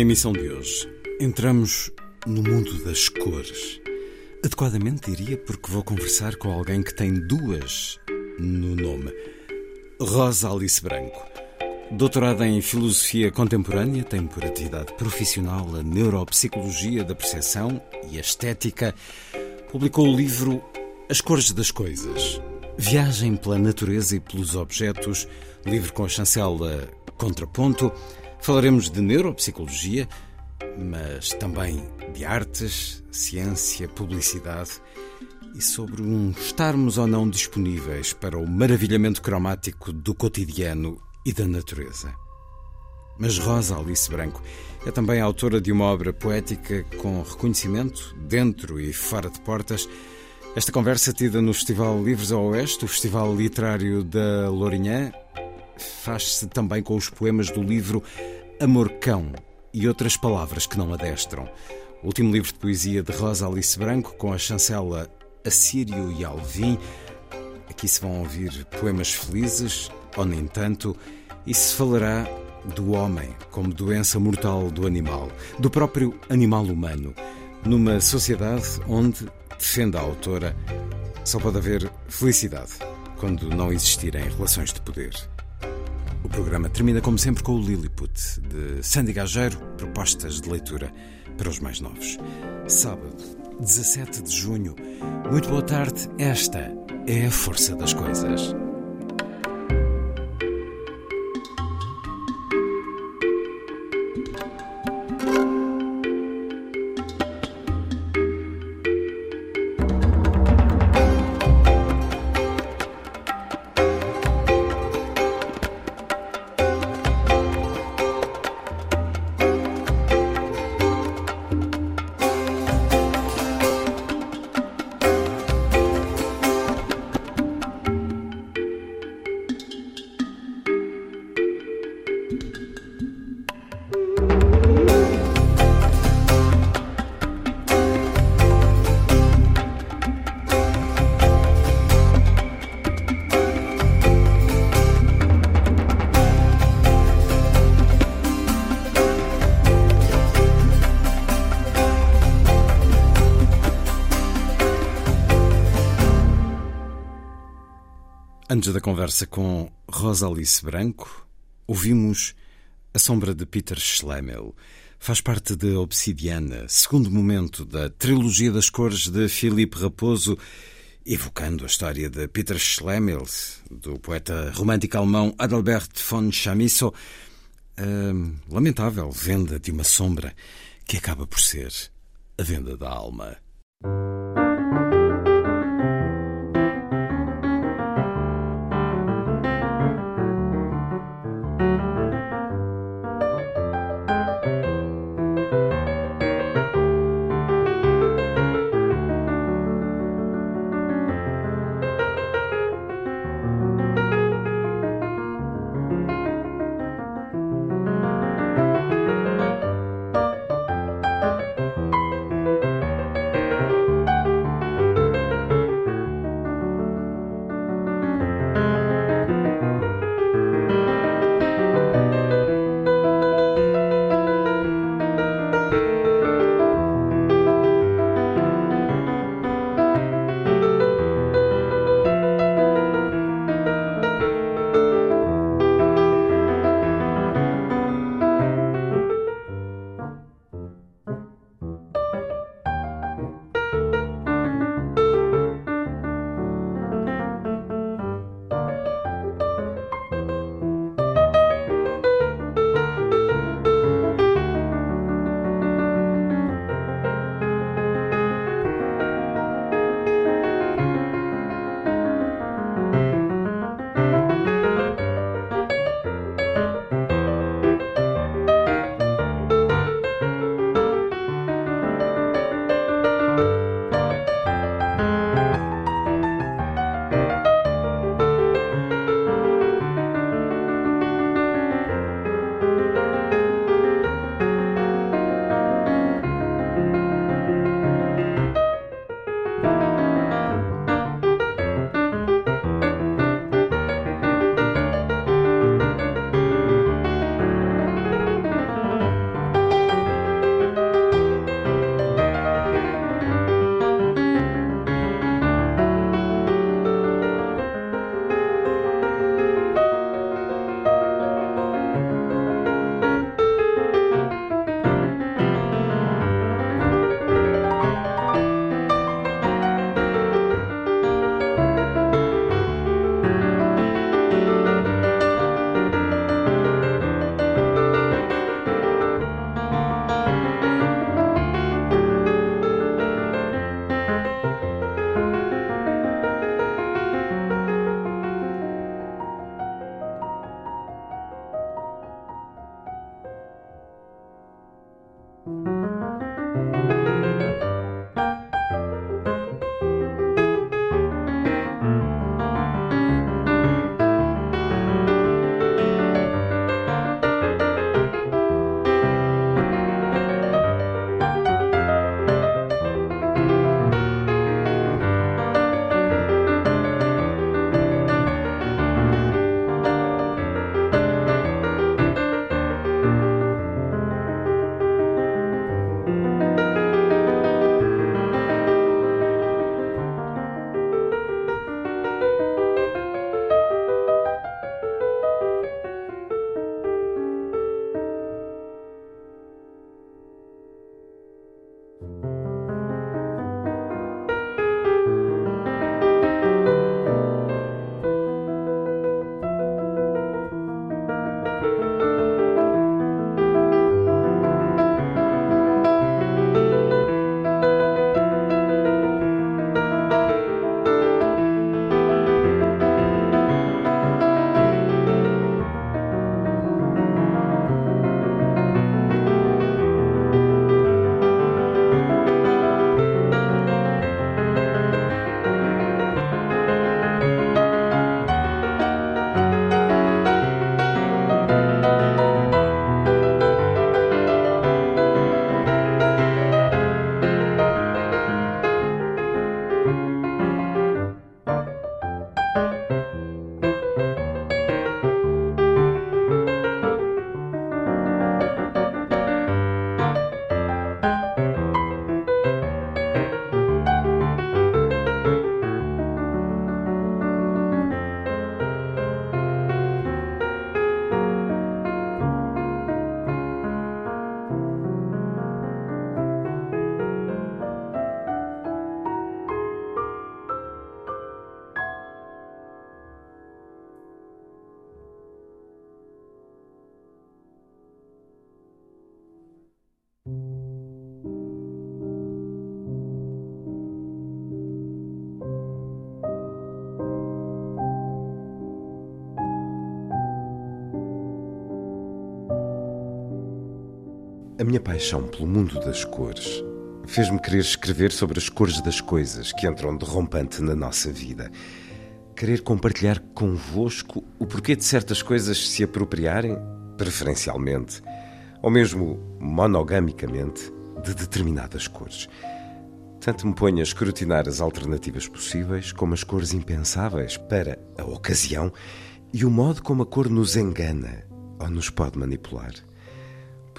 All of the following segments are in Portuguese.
emissão de hoje, entramos no mundo das cores. Adequadamente diria porque vou conversar com alguém que tem duas no nome. Rosa Alice Branco. Doutorada em Filosofia Contemporânea, tem por atividade profissional a Neuropsicologia da Percepção e a Estética. Publicou o livro As Cores das Coisas. Viagem pela natureza e pelos objetos, livro com a chancela Contraponto. Falaremos de neuropsicologia, mas também de artes, ciência, publicidade e sobre um estarmos ou não disponíveis para o maravilhamento cromático do cotidiano e da natureza. Mas Rosa Alice Branco é também autora de uma obra poética com reconhecimento dentro e fora de portas. Esta conversa tida no Festival Livres ao Oeste, o Festival Literário da Lourinhã, faz-se também com os poemas do livro Amor Cão e outras palavras que não adestram. O último livro de poesia de Rosa Alice Branco, com a chancela Assírio e Alvim. Aqui se vão ouvir poemas felizes, ou nem tanto, e se falará do homem como doença mortal do animal, do próprio animal humano, numa sociedade onde, defende a autora, só pode haver felicidade quando não existirem relações de poder. O programa termina, como sempre, com o Lilliput, de Sandy Gageiro, propostas de leitura para os mais novos. Sábado, 17 de junho. Muito boa tarde. Esta é a força das coisas. Antes da conversa com Rosa Alice Branco, ouvimos A Sombra de Peter Schlemel. Faz parte de Obsidiana, segundo momento da trilogia das cores de Philippe Raposo, evocando a história de Peter Schlemel, do poeta romântico alemão Adalbert von Chamisso, a lamentável venda de uma sombra que acaba por ser a venda da alma. Minha paixão pelo mundo das cores fez-me querer escrever sobre as cores das coisas que entram de rompante na nossa vida. Querer compartilhar convosco o porquê de certas coisas se apropriarem, preferencialmente, ou mesmo monogamicamente, de determinadas cores. Tanto me ponho a escrutinar as alternativas possíveis, como as cores impensáveis para a ocasião e o modo como a cor nos engana ou nos pode manipular.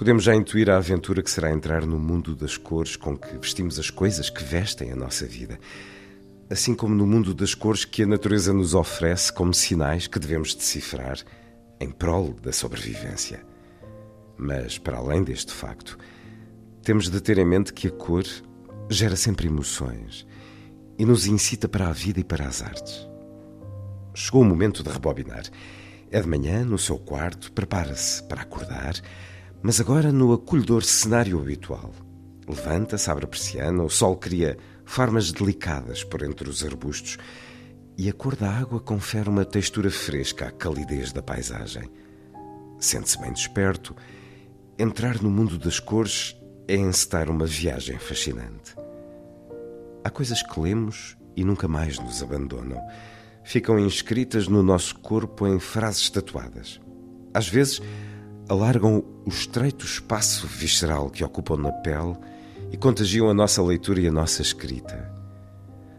Podemos já intuir a aventura que será entrar no mundo das cores com que vestimos as coisas que vestem a nossa vida. Assim como no mundo das cores que a natureza nos oferece como sinais que devemos decifrar em prol da sobrevivência. Mas, para além deste facto, temos de ter em mente que a cor gera sempre emoções e nos incita para a vida e para as artes. Chegou o momento de rebobinar. É de manhã, no seu quarto, prepara-se para acordar mas agora no acolhedor cenário habitual. Levanta-se, abre a persiana, o sol cria formas delicadas por entre os arbustos e a cor da água confere uma textura fresca à calidez da paisagem. Sente-se bem desperto. Entrar no mundo das cores é encetar uma viagem fascinante. Há coisas que lemos e nunca mais nos abandonam. Ficam inscritas no nosso corpo em frases tatuadas. Às vezes, alargam o estreito espaço visceral que ocupam na pele e contagiam a nossa leitura e a nossa escrita.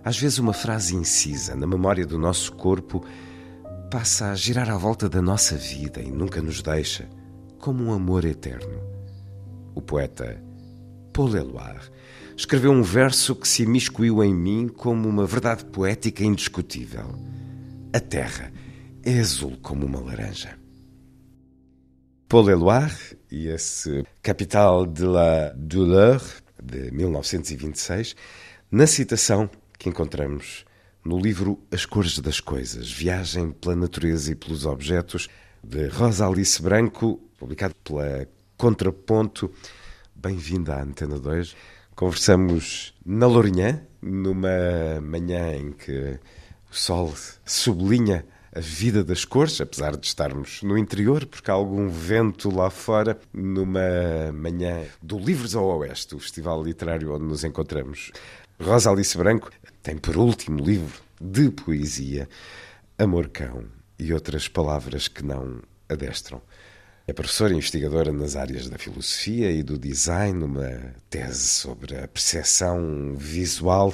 Às vezes, uma frase incisa na memória do nosso corpo passa a girar à volta da nossa vida e nunca nos deixa, como um amor eterno. O poeta Paul Eluard escreveu um verso que se imiscuiu em mim como uma verdade poética indiscutível. A terra é azul como uma laranja. Paul Éluard e esse Capital de la Douleur, de 1926, na citação que encontramos no livro As Cores das Coisas, Viagem pela Natureza e pelos Objetos, de Rosa Alice Branco, publicado pela Contraponto. Bem-vinda à Antena 2. Conversamos na Lourinhã, numa manhã em que o sol sublinha a vida das cores, apesar de estarmos no interior, porque há algum vento lá fora, numa manhã do Livros ao Oeste, o festival literário onde nos encontramos. Rosa Alice Branco tem por último livro de poesia Amor Cão e outras palavras que não adestram. É professora e investigadora nas áreas da filosofia e do design, numa tese sobre a percepção visual.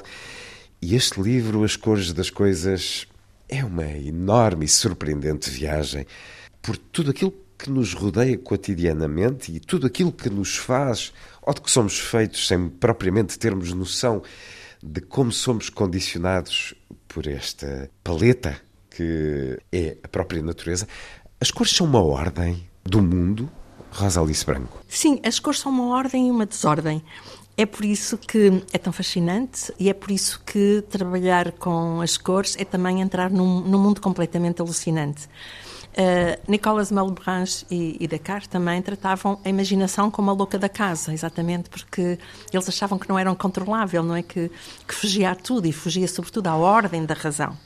E este livro, As Cores das Coisas, é uma enorme e surpreendente viagem por tudo aquilo que nos rodeia cotidianamente e tudo aquilo que nos faz, ou de que somos feitos sem propriamente termos noção de como somos condicionados por esta paleta que é a própria natureza. As cores são uma ordem do mundo, Rosa Alice Branco. Sim, as cores são uma ordem e uma desordem. É por isso que é tão fascinante e é por isso que trabalhar com as cores é também entrar num, num mundo completamente alucinante. Uh, Nicolas Malebranche e, e Descartes também tratavam a imaginação como a louca da casa, exatamente porque eles achavam que não era controlável, não é? Que, que fugia a tudo e fugia sobretudo à ordem da razão.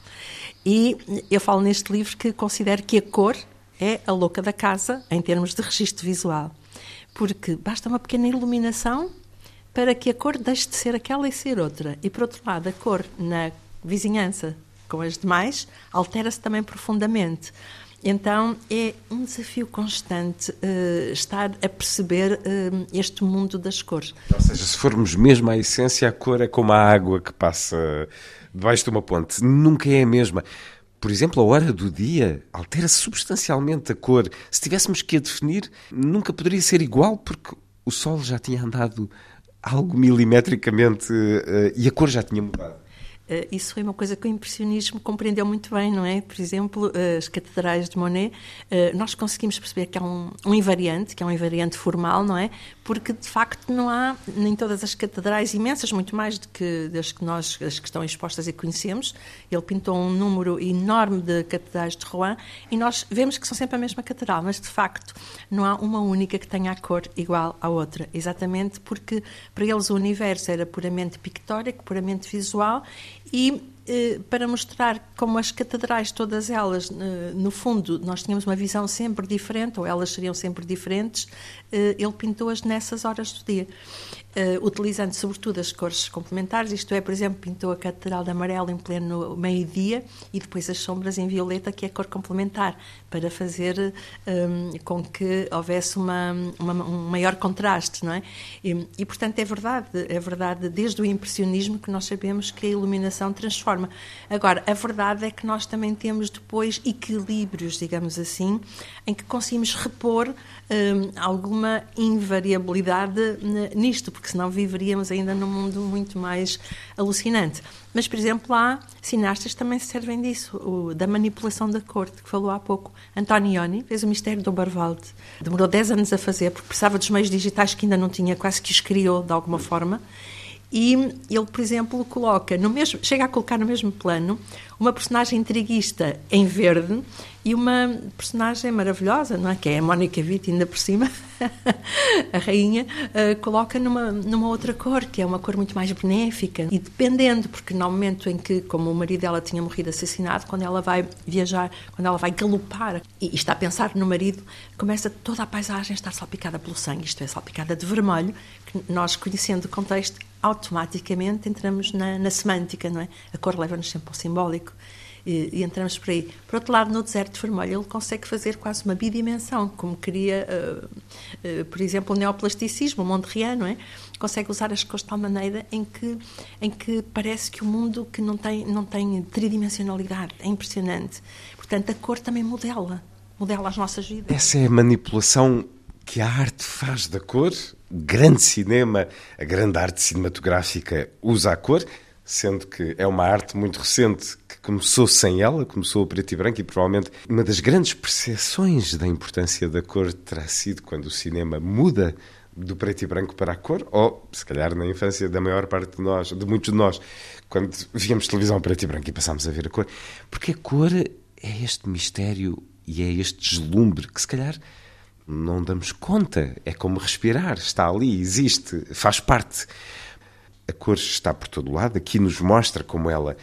E eu falo neste livro que considero que a cor é a louca da casa em termos de registro visual, porque basta uma pequena iluminação para que a cor deixe de ser aquela e ser outra. E, por outro lado, a cor na vizinhança com as demais altera-se também profundamente. Então é um desafio constante uh, estar a perceber uh, este mundo das cores. Ou seja, se formos mesmo à essência, a cor é como a água que passa debaixo de uma ponte. Nunca é a mesma. Por exemplo, a hora do dia altera substancialmente a cor. Se tivéssemos que a definir, nunca poderia ser igual porque o sol já tinha andado algo milimetricamente uh, e a cor já tinha mudado. Uh, isso foi uma coisa que o impressionismo compreendeu muito bem, não é? Por exemplo, uh, as catedrais de Monet, nós conseguimos perceber que há um, um, invariante, que é um invariante formal, não é? Porque de facto não há nem todas as catedrais imensas, muito mais do que das que nós as que estão expostas e conhecemos. Ele pintou um número enorme de catedrais de Rouen e nós vemos que são sempre a mesma catedral, mas de facto não há uma única que tenha a cor igual à outra, exatamente porque para eles o universo era puramente pictórico, puramente visual e para mostrar como as catedrais, todas elas, eh, no fundo, nós tínhamos uma visão sempre diferente, ou elas seriam sempre diferentes, eh, ele pintou-as nessas horas do dia. Utilizando sobretudo as cores complementares, isto é, por exemplo, pintou a Catedral de Amarelo em pleno meio-dia e depois as sombras em violeta, que é a cor complementar, para fazer um, com que houvesse uma, uma, um maior contraste, não é? E, e, portanto, é verdade, é verdade, desde o impressionismo que nós sabemos que a iluminação transforma. Agora, a verdade é que nós também temos depois equilíbrios, digamos assim, em que conseguimos repor alguma invariabilidade nisto, porque senão viveríamos ainda num mundo muito mais alucinante. Mas, por exemplo, há cineastas que também se servem disso, o, da manipulação da cor, que falou há pouco. Antonioni fez o Mistério do Barvalde. Demorou 10 anos a fazer, porque precisava dos meios digitais que ainda não tinha, quase que os criou de alguma forma. E ele, por exemplo, coloca no mesmo, chega a colocar no mesmo plano uma personagem intriguista em verde e uma personagem maravilhosa, não é? Que é a Mónica Witt, ainda por cima, a rainha, uh, coloca numa, numa outra cor, que é uma cor muito mais benéfica. E dependendo, porque no momento em que, como o marido dela tinha morrido assassinado, quando ela vai viajar, quando ela vai galopar e, e está a pensar no marido, começa toda a paisagem a estar salpicada pelo sangue, isto é, salpicada de vermelho, que nós, conhecendo o contexto, automaticamente entramos na, na semântica, não é? A cor leva-nos sempre ao simbólico e, e, entramos por aí. Por outro lado, no deserto vermelho, ele consegue fazer quase uma bidimensão, como queria, uh, uh, por exemplo, o neoplasticismo, o Mondrian, não é? Consegue usar as cores de tal maneira em que, em que parece que o mundo que não tem, não tem tridimensionalidade. É impressionante. Portanto, a cor também modela, modela as nossas vidas. Essa é a manipulação que a arte faz da cor. Grande cinema, a grande arte cinematográfica usa a cor sendo que é uma arte muito recente que começou sem ela, começou a preto e branco, e provavelmente uma das grandes percepções da importância da cor terá sido quando o cinema muda do preto e branco para a cor, ou se calhar na infância da maior parte de nós, de muitos de nós, quando víamos televisão preto e branco e passámos a ver a cor, porque a cor é este mistério e é este deslumbre que se calhar não damos conta, é como respirar, está ali, existe, faz parte a cor está por todo lado, aqui nos mostra como ela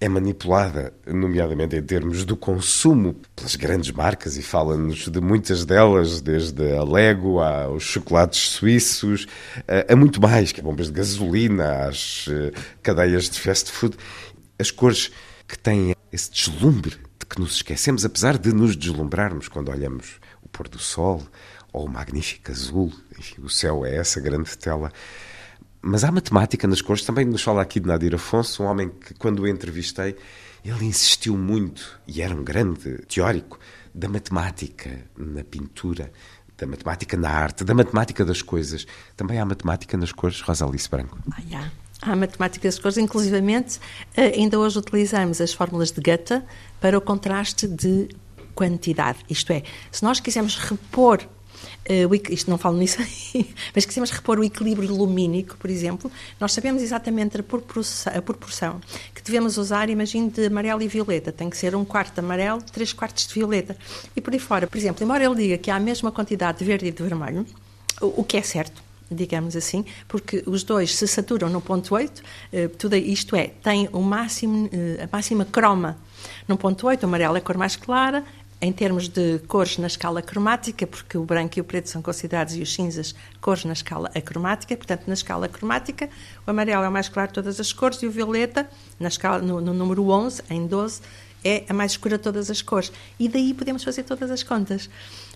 é manipulada, nomeadamente em termos do consumo, pelas grandes marcas e fala-nos de muitas delas, desde a Lego aos chocolates suíços, a, muito mais, que é bombas de gasolina, às eh, cadeias de fast food. As cores que têm esse deslumbre de que nos esquecemos, apesar de nos deslumbrarmos quando olhamos pôr do sol ou o magnífico azul, enfim, o céu é essa grande tela mas há matemática nas cores. Também nos fala aqui de Nadir Afonso, um homem que, quando o entrevistei, ele insistiu muito, e era um grande teórico, da matemática na pintura, da matemática na arte, da matemática das coisas. Também há matemática nas cores, Rosa Alice Branco. Ah, há. Há matemática das cores, inclusivamente, eh, ainda hoje utilizamos as fórmulas de Goethe para o contraste de quantidade. Isto é, se nós quisermos repor uh, isto não falo nisso, mas quisermos repor o equilíbrio lumínico, por exemplo, nós sabemos exatamente a proporção, a proporção que devemos usar, imagine, de amarelo e violeta. Tem que ser um quarto de amarelo, três quartos de violeta. E por aí fora, por exemplo, embora ele diga que há a mesma quantidade de verde e de vermelho, o, o que é certo, digamos assim, porque os dois se saturam no ponto 8, eh, tudo isto é, tem o máximo, eh, a máxima croma no ponto 8, o amarelo é a cor mais clara, em termos de cores na escala cromática, porque o branco e o preto são considerados e os cinzas cores na escala acromática, portanto, na escala cromática, o amarelo é o mais claro de todas as cores e o violeta, na escala, no, no número 11, em 12, é a mais escura de todas as cores. E daí podemos fazer todas as contas.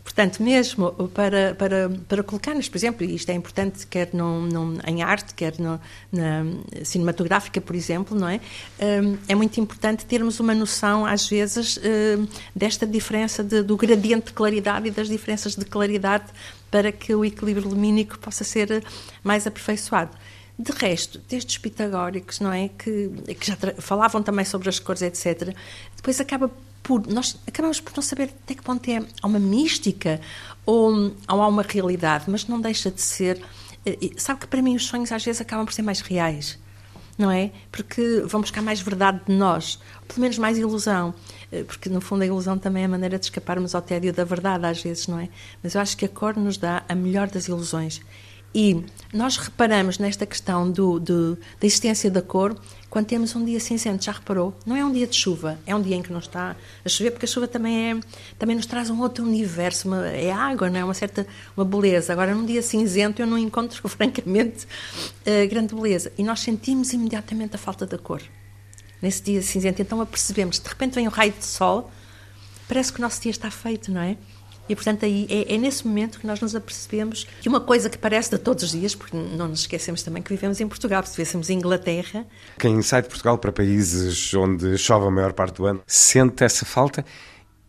Portanto, mesmo para, para, para colocar-nos, por exemplo, e isto é importante quer num, num, em arte, quer no, na cinematográfica, por exemplo, não é? Hum, é muito importante termos uma noção, às vezes, hum, desta diferença de, do gradiente de claridade e das diferenças de claridade para que o equilíbrio lumínico possa ser mais aperfeiçoado. De resto, destes pitagóricos, não é? Que, que já falavam também sobre as cores, etc., depois acaba por. Nós acabamos por não saber até que ponto é há uma mística ou, ou há uma realidade, mas não deixa de ser. Eh, sabe que para mim os sonhos às vezes acabam por ser mais reais, não é? Porque vão buscar mais verdade de nós, pelo menos mais ilusão eh, porque no fundo a ilusão também é a maneira de escaparmos ao tédio da verdade às vezes, não é? Mas eu acho que a cor nos dá a melhor das ilusões E nós reparamos nesta questão do, do, da existência da cor quando temos um dia cinzento, já reparou? Não é um dia de chuva, é um dia em que não está a chover, porque a chuva também, é, também nos traz um outro universo, uma, é água, não é? Uma certa uma beleza. Agora, num dia cinzento, eu não encontro, francamente, uh, grande beleza. E nós sentimos imediatamente a falta da cor. Nesse dia cinzento, então apercebemos, de repente vem um raio de sol, parece que o nosso dia está feito, não é? E, portanto, aí é, é, nesse momento que nós nos apercebemos que uma coisa que parece de todos os dias, porque não nos esquecemos também que vivemos em Portugal, se vivêssemos em Inglaterra. Quem sai de Portugal para países onde chove a maior parte do ano sente essa falta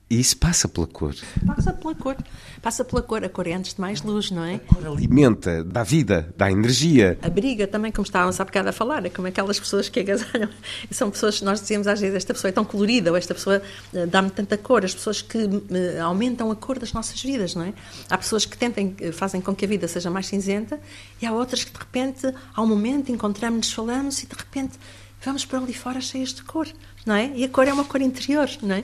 e isso passa pela cor. Passa pela cor. Passa pela cor. A cor é antes de mais luz, não é? A cor alimenta, dá vida, dá energia. Abriga também, como estávamos há bocado a falar, é como aquelas pessoas que agasalham. São pessoas, nós dizemos às vezes, esta pessoa é tão colorida, ou esta pessoa eh, dá-me tanta cor. As pessoas que uh, aumentam a cor das nossas vidas, não é? Há pessoas que tentem, eh, fazem com que a vida seja mais cinzenta, e há outras que de repente, ao momento, encontramos-nos, falamos, e de repente vamos para ali fora cheias de cor não é? E a cor é uma cor interior, não é?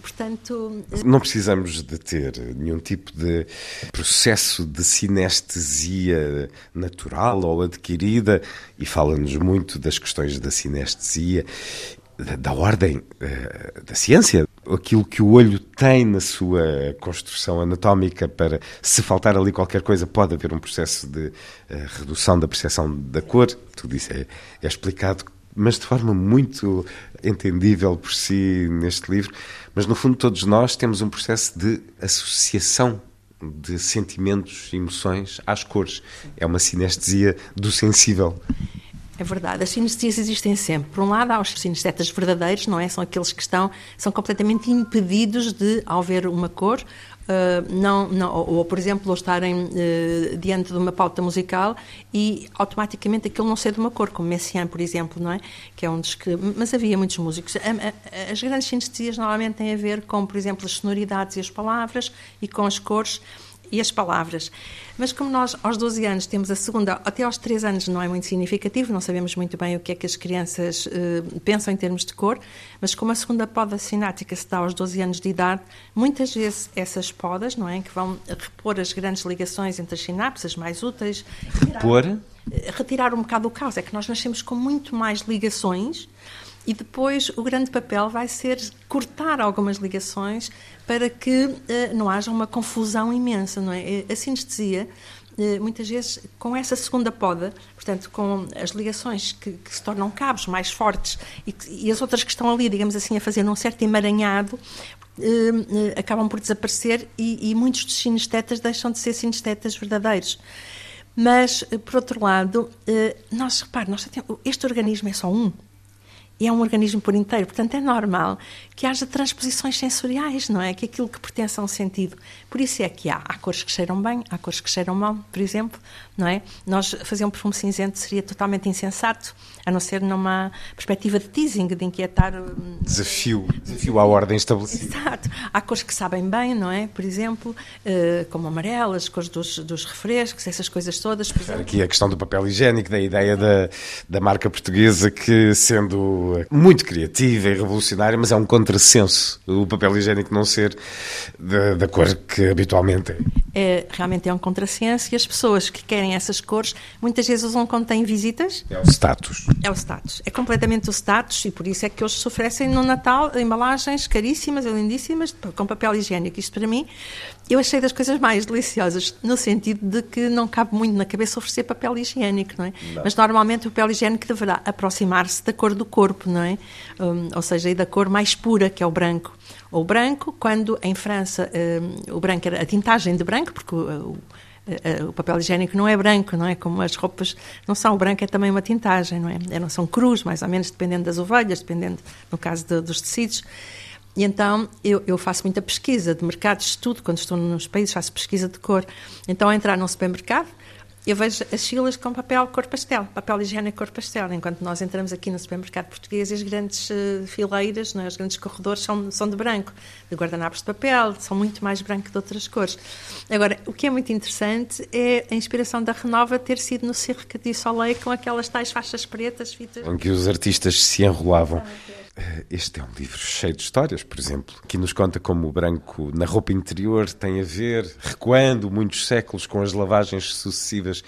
Portanto... Não precisamos de ter nenhum tipo de processo de sinestesia natural ou adquirida, e fala-nos muito das questões da sinestesia, da, da ordem uh, da ciência, aquilo que o olho tem na sua construção anatómica para, se faltar ali qualquer coisa, pode haver um processo de uh, redução da percepção da cor. Tudo isso é, é explicado mas de forma muito entendível por si neste livro. Mas no fundo, todos nós temos um processo de associação de sentimentos, emoções às cores. É uma sinestesia do sensível. É verdade, as sinestesias existem sempre. Por um lado, há os sinestetas verdadeiros, não é? São aqueles que estão, são completamente impedidos de, ao ver uma cor, não, não, ou, ou, por exemplo, estarem uh, diante de uma pauta musical e automaticamente aquilo não ser de uma cor, como Messiaen, por exemplo, não é? Que é um dos que. Mas havia muitos músicos. As grandes sinestesias normalmente têm a ver com, por exemplo, as sonoridades e as palavras e com as cores e as palavras. Mas como nós, aos 12 anos, temos a segunda, até aos 3 anos não é muito significativo, não sabemos muito bem o que é que as crianças uh, pensam em termos de cor, mas como a segunda poda sinática se dá aos 12 anos de idade, muitas vezes essas podas, não é, que vão repor as grandes ligações entre as sinapses mais úteis... Repor? Retirar, retirar um bocado o caos, é que nós nascemos com muito mais ligações e depois o grande papel vai ser cortar algumas ligações para que uh, não haja uma confusão imensa, não é? Eh, a sinestesia, uh, muitas vezes, com essa segunda poda, portanto, com as ligações que, que se tornam cabos mais fortes e, e, as outras que estão ali, digamos assim, a fazer um certo emaranhado, uh, acabam por desaparecer e, e muitos dos sinestetas deixam de ser sinestetas verdadeiros. Mas, por outro lado, nós, repare, nós este organismo é só um e é um organismo por inteiro. Portanto, é normal que haja transposições sensoriais, não é? Que aquilo que pertence a um sentido. Por isso é que há, há cores que cheiram bem, há cores que cheiram mal, por exemplo, não é? Nós fazer um perfume cinzento seria totalmente insensato, a não ser numa perspectiva de teasing, de inquietar. Hum, desafio, desafio à ordem estabelecida. Exato. Há cores que sabem bem, não é? Por exemplo, uh, como amarelas, cores dos, dos refrescos, essas coisas todas. Exemplo. Aqui a questão do papel higiênico, da ideia da, da marca portuguesa que, sendo muito criativa e revolucionária, mas é um contrassenso o papel higiênico não ser da, da cor que habitualmente é. é. Realmente é um contrassenso e as pessoas que querem essas cores muitas vezes usam quando têm visitas. É o status. É o status. É completamente o status e por isso é que hoje se oferecem no Natal embalagens caríssimas e lindíssimas com papel higiênico. Isto para mim, eu achei das coisas mais deliciosas no sentido de que não cabe muito na cabeça oferecer papel higiênico, não é? Não. Mas normalmente o papel higiênico deverá aproximar-se da cor do corpo, não é? Um, ou seja, e da cor mais pura, que é o branco. O branco, quando em França um, o branco era a tintagem de branco, porque o, o, o papel higiênico não é branco, não é? Como as roupas não são. O branco é também uma tintagem, não é? Não são cruz, mais ou menos, dependendo das ovelhas, dependendo, no caso de, dos tecidos. E então eu, eu, faço muita pesquisa de mercados, estudo, quando estou nos países, faço pesquisa de cor. Então, ao entrar num supermercado, eu vejo as filas com papel cor pastel, papel higiênico cor pastel, enquanto nós entramos aqui no supermercado português e as grandes uh, fileiras, é? os grandes corredores são, são de branco, de guardanapos de papel, são muito mais branco de outras cores. Agora, o que é muito interessante é a inspiração da Renova ter sido no Cirque du Soleil com aquelas tais faixas pretas, fitas... Em que os artistas se enrolavam. Eh, este é um livro cheio de histórias, por exemplo, que nos conta como o branco na roupa interior tem a ver, recuando muitos séculos com as lavagens sucessivas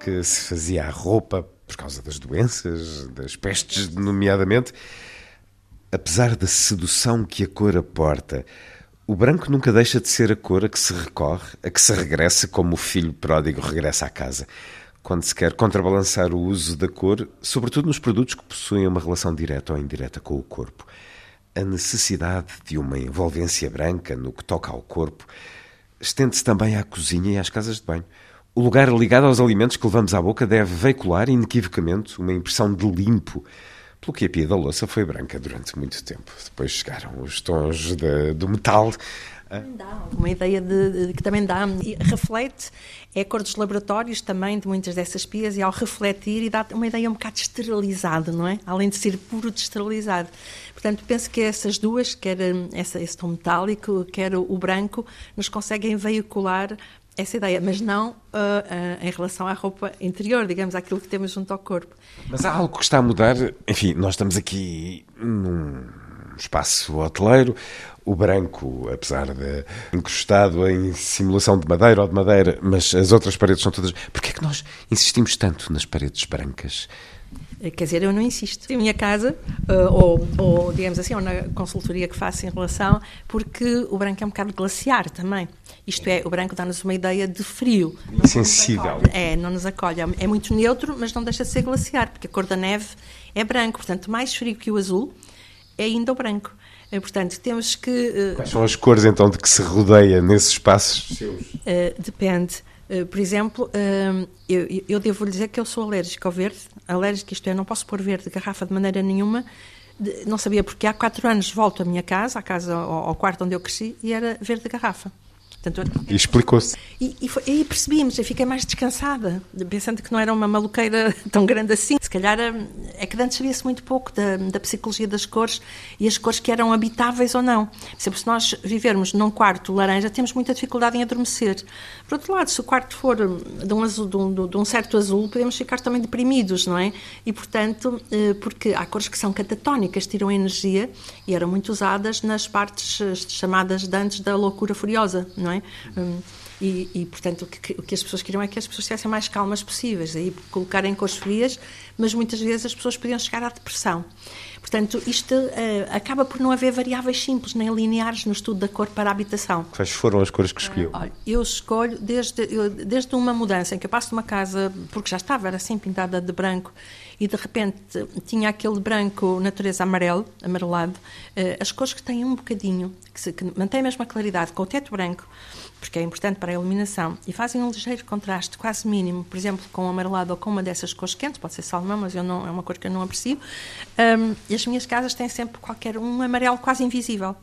que se fazia à roupa por causa das doenças, das pestes, nomeadamente. Apesar da sedução que a cor aporta, o branco nunca deixa de ser a cor a que se recorre, a que se regressa como o filho pródigo regressa à casa. Quando se quer contrabalançar o uso da cor, sobretudo nos produtos que possuem uma relação direta ou indireta com o corpo. A necessidade de uma envolvência branca no que toca ao corpo estende-se também à cozinha e às casas de banho. O lugar ligado aos alimentos que levamos à boca deve veicular inequivocamente uma impressão de limpo, pelo que a pia da louça foi branca durante muito tempo. Depois chegaram os tons de, do metal. Dá uma ideia de, de, que também dá e reflete é a cor dos laboratórios também de muitas dessas pias e ao refletir e dá uma ideia um bocado esterilizada, não é? Além de ser puro de esterilizado. Portanto, penso que essas duas, quer essa, esse tom metálico, quer o, o branco, nos conseguem veicular essa ideia, mas não uh, uh, em relação à roupa interior, digamos, àquilo que temos junto ao corpo. Mas há algo que está a mudar. Enfim, nós estamos aqui num espaço hoteleiro. O branco, apesar de encostado em simulação de madeira ou de madeira, mas as outras paredes são todas. Porquê é que nós insistimos tanto nas paredes brancas? Eh, quer dizer, eu não insisto. Em minha casa, uh, ou, ou, digamos assim, ou na consultoria que faço em relação, porque o branco é um bocado glaciar também. Isto é, o branco dá-nos uma ideia de frio. Insensível. É, não nos acolhe. É muito neutro, mas não deixa de ser glaciar, porque a cor da neve é branco. Portanto, mais frio que o azul é ainda o branco. Eh, portanto, temos que. Quais são as cores então de que se rodeia nesses espaços seus? depende. Uh, por exemplo, uh, eu, eu, devo lhe dizer que eu sou alérgica ao verde. Alérgica, isto é, não posso pôr verde de garrafa de maneira nenhuma. De, não sabia porque há quatro anos volto à minha casa, à casa, ao, ao quarto onde eu cresci, e era verde de garrafa. Portanto, e explicou-se. E, e, e percebi-me, já fiquei mais descansada, pensando que não era uma maluqueira tão grande assim. Se calhar eh, é que antes sabia-se muito pouco da, da, psicologia das cores e as cores que eram habitáveis ou não. Por exemplo, se nós vivermos num quarto laranja, temos muita dificuldade em adormecer. Por outro lado, se o quarto for de um, azul, de um, de um certo azul, podemos ficar também deprimidos, não é? E, portanto, eh, porque há cores que são catatónicas, tiram energia e eram muito usadas nas partes eh, chamadas de antes da loucura furiosa, não é? não é? Um, e, e, portanto, o que, o que, as pessoas queriam é que as pessoas estivessem mais calmas possíveis, aí colocarem cores frias, mas muitas vezes as pessoas podiam chegar à depressão. Portanto, isto uh, acaba por não haver variáveis simples nem lineares no estudo da cor para a habitação. Quais foram as cores que escolheu? Uh, olha, eu escolho desde, eu, desde uma mudança em que eu passo de uma casa, porque já estava, era assim pintada de branco, e de repente tinha aquele branco natureza amarelo, amarelado, uh, as cores que têm um bocadinho, que, se, que mantém a mesma claridade com o teto branco, porque é importante para a iluminação, e fazem um ligeiro contraste, quase mínimo, por exemplo, com o amarelado ou com uma dessas cores quentes, pode ser salmão, mas eu não, é uma cor que eu não aprecio, um, e as minhas casas têm sempre qualquer um amarelo quase invisível.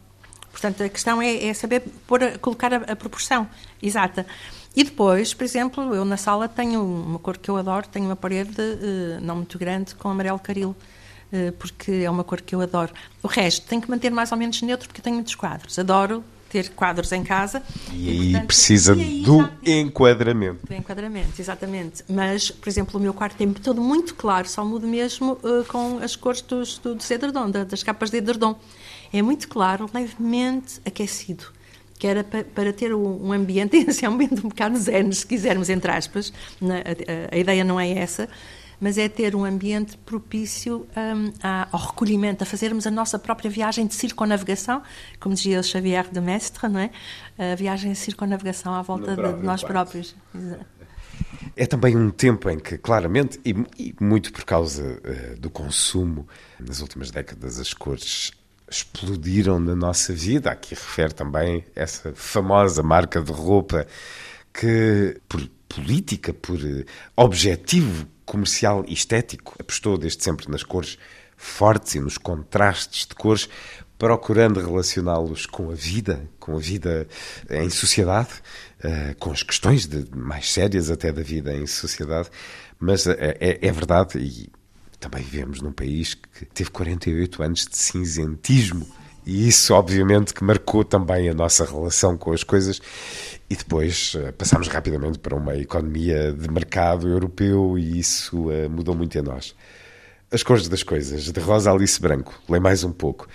Portanto, a questão é, é saber pôr, colocar a, a, proporção exata. E depois, por exemplo, eu na sala tenho uma cor que eu adoro, tenho uma parede uh, não muito grande com amarelo caril, uh, porque é uma cor que eu adoro. O resto tem que manter mais ou menos neutro, porque tenho muitos quadros. Adoro ter quadros em casa. E, aí portanto, precisa e aí, do enquadramento. Do enquadramento, exatamente. Mas, por exemplo, o meu quarto tem todo muito claro, só mudo mesmo uh, com as cores dos, do, dos edredom, das capas de edredom. É muito claro, levemente aquecido que era para, ter um, ambiente, esse ambiente um bocado zen, se quisermos, entre aspas, a ideia não é essa, mas é ter um ambiente propício um, ao recolhimento, a fazermos a nossa própria viagem de circonnavegação, como dizia o Xavier de Mestre, não é? A viagem de circonnavegação à volta de, de nós próprios. É também um tempo em que, claramente, e, e muito por causa uh, do consumo, nas últimas décadas as cores explodiram na nossa vida. Aqui refere também essa famosa marca de roupa que, por política, por eh, objetivo comercial e estético, apostou desde sempre nas cores fortes e nos contrastes de cores, procurando relacioná-los com a vida, com a vida em sociedade, eh, com as questões mais sérias até da vida em sociedade. Mas é, é, é verdade, e também vivemos num país que teve 48 anos de cinzentismo. E isso, obviamente, que marcou também a nossa relação com as coisas. E depois uh, passámos rapidamente para uma economia de mercado europeu e isso uh, mudou muito em nós. As cores das coisas, de rosa Alice branco, lê mais um pouco.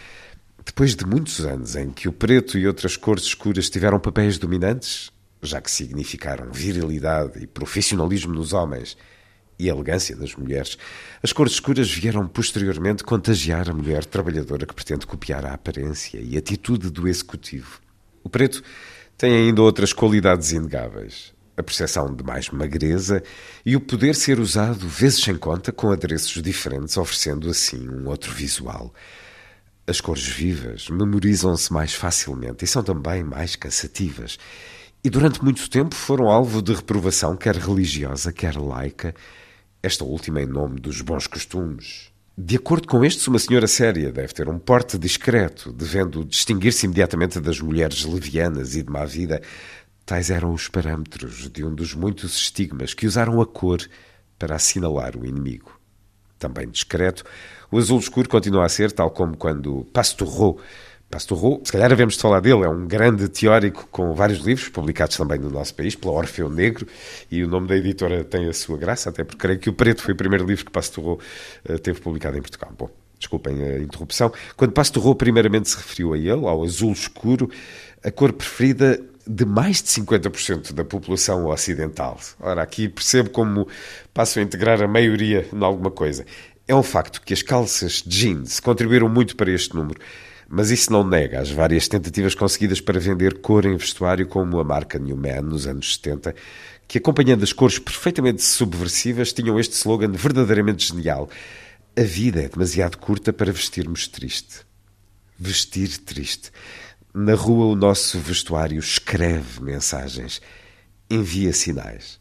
Depois de muitos anos em que o preto e outras cores escuras tiveram papéis dominantes, já que significaram virilidade e profissionalismo nos homens e elegância das mulheres, as cores escuras vieram posteriormente contagiar a mulher trabalhadora que pretende copiar a aparência e atitude do executivo. O preto tem ainda outras qualidades inegáveis. A percepção de mais magreza e o poder ser usado vezes sem conta com adereços diferentes, oferecendo assim um outro visual. As cores vivas memorizam-se mais facilmente e são também mais cansativas. E durante muito tempo foram alvo de reprovação, quer religiosa, quer laica, esta última em nome dos bons costumes. De acordo com estes, uma senhora séria deve ter um porte discreto, devendo distinguir-se imediatamente das mulheres levianas e de má vida. Tais eram os parâmetros de um dos muitos estigmas que usaram a cor para assinalar o inimigo. Também discreto, o azul escuro continua a ser, tal como quando Pastoreau Pastoreau, se calhar devemos de falar dele, é um grande teórico com vários livros, publicados também no nosso país, pela Orfeu Negro, e o nome da editora tem a sua graça, até porque creio que o Preto foi o primeiro livro que Pastoreau uh, teve publicado em Portugal. Bom, desculpem a interrupção. Quando Pastoreau primeiramente se referiu a ele, ao azul escuro, a cor preferida de mais de 50% da população ocidental. Ora, aqui percebo como passo a integrar a maioria em alguma coisa. É um facto que as calças jeans contribuíram muito para este número. Mas isso não nega as várias tentativas conseguidas para vender cor em vestuário, como a marca Newman nos anos 70, que, acompanhando as cores perfeitamente subversivas, tinham este slogan verdadeiramente genial: A vida é demasiado curta para vestirmos triste. Vestir triste. Na rua, o nosso vestuário escreve mensagens, envia sinais.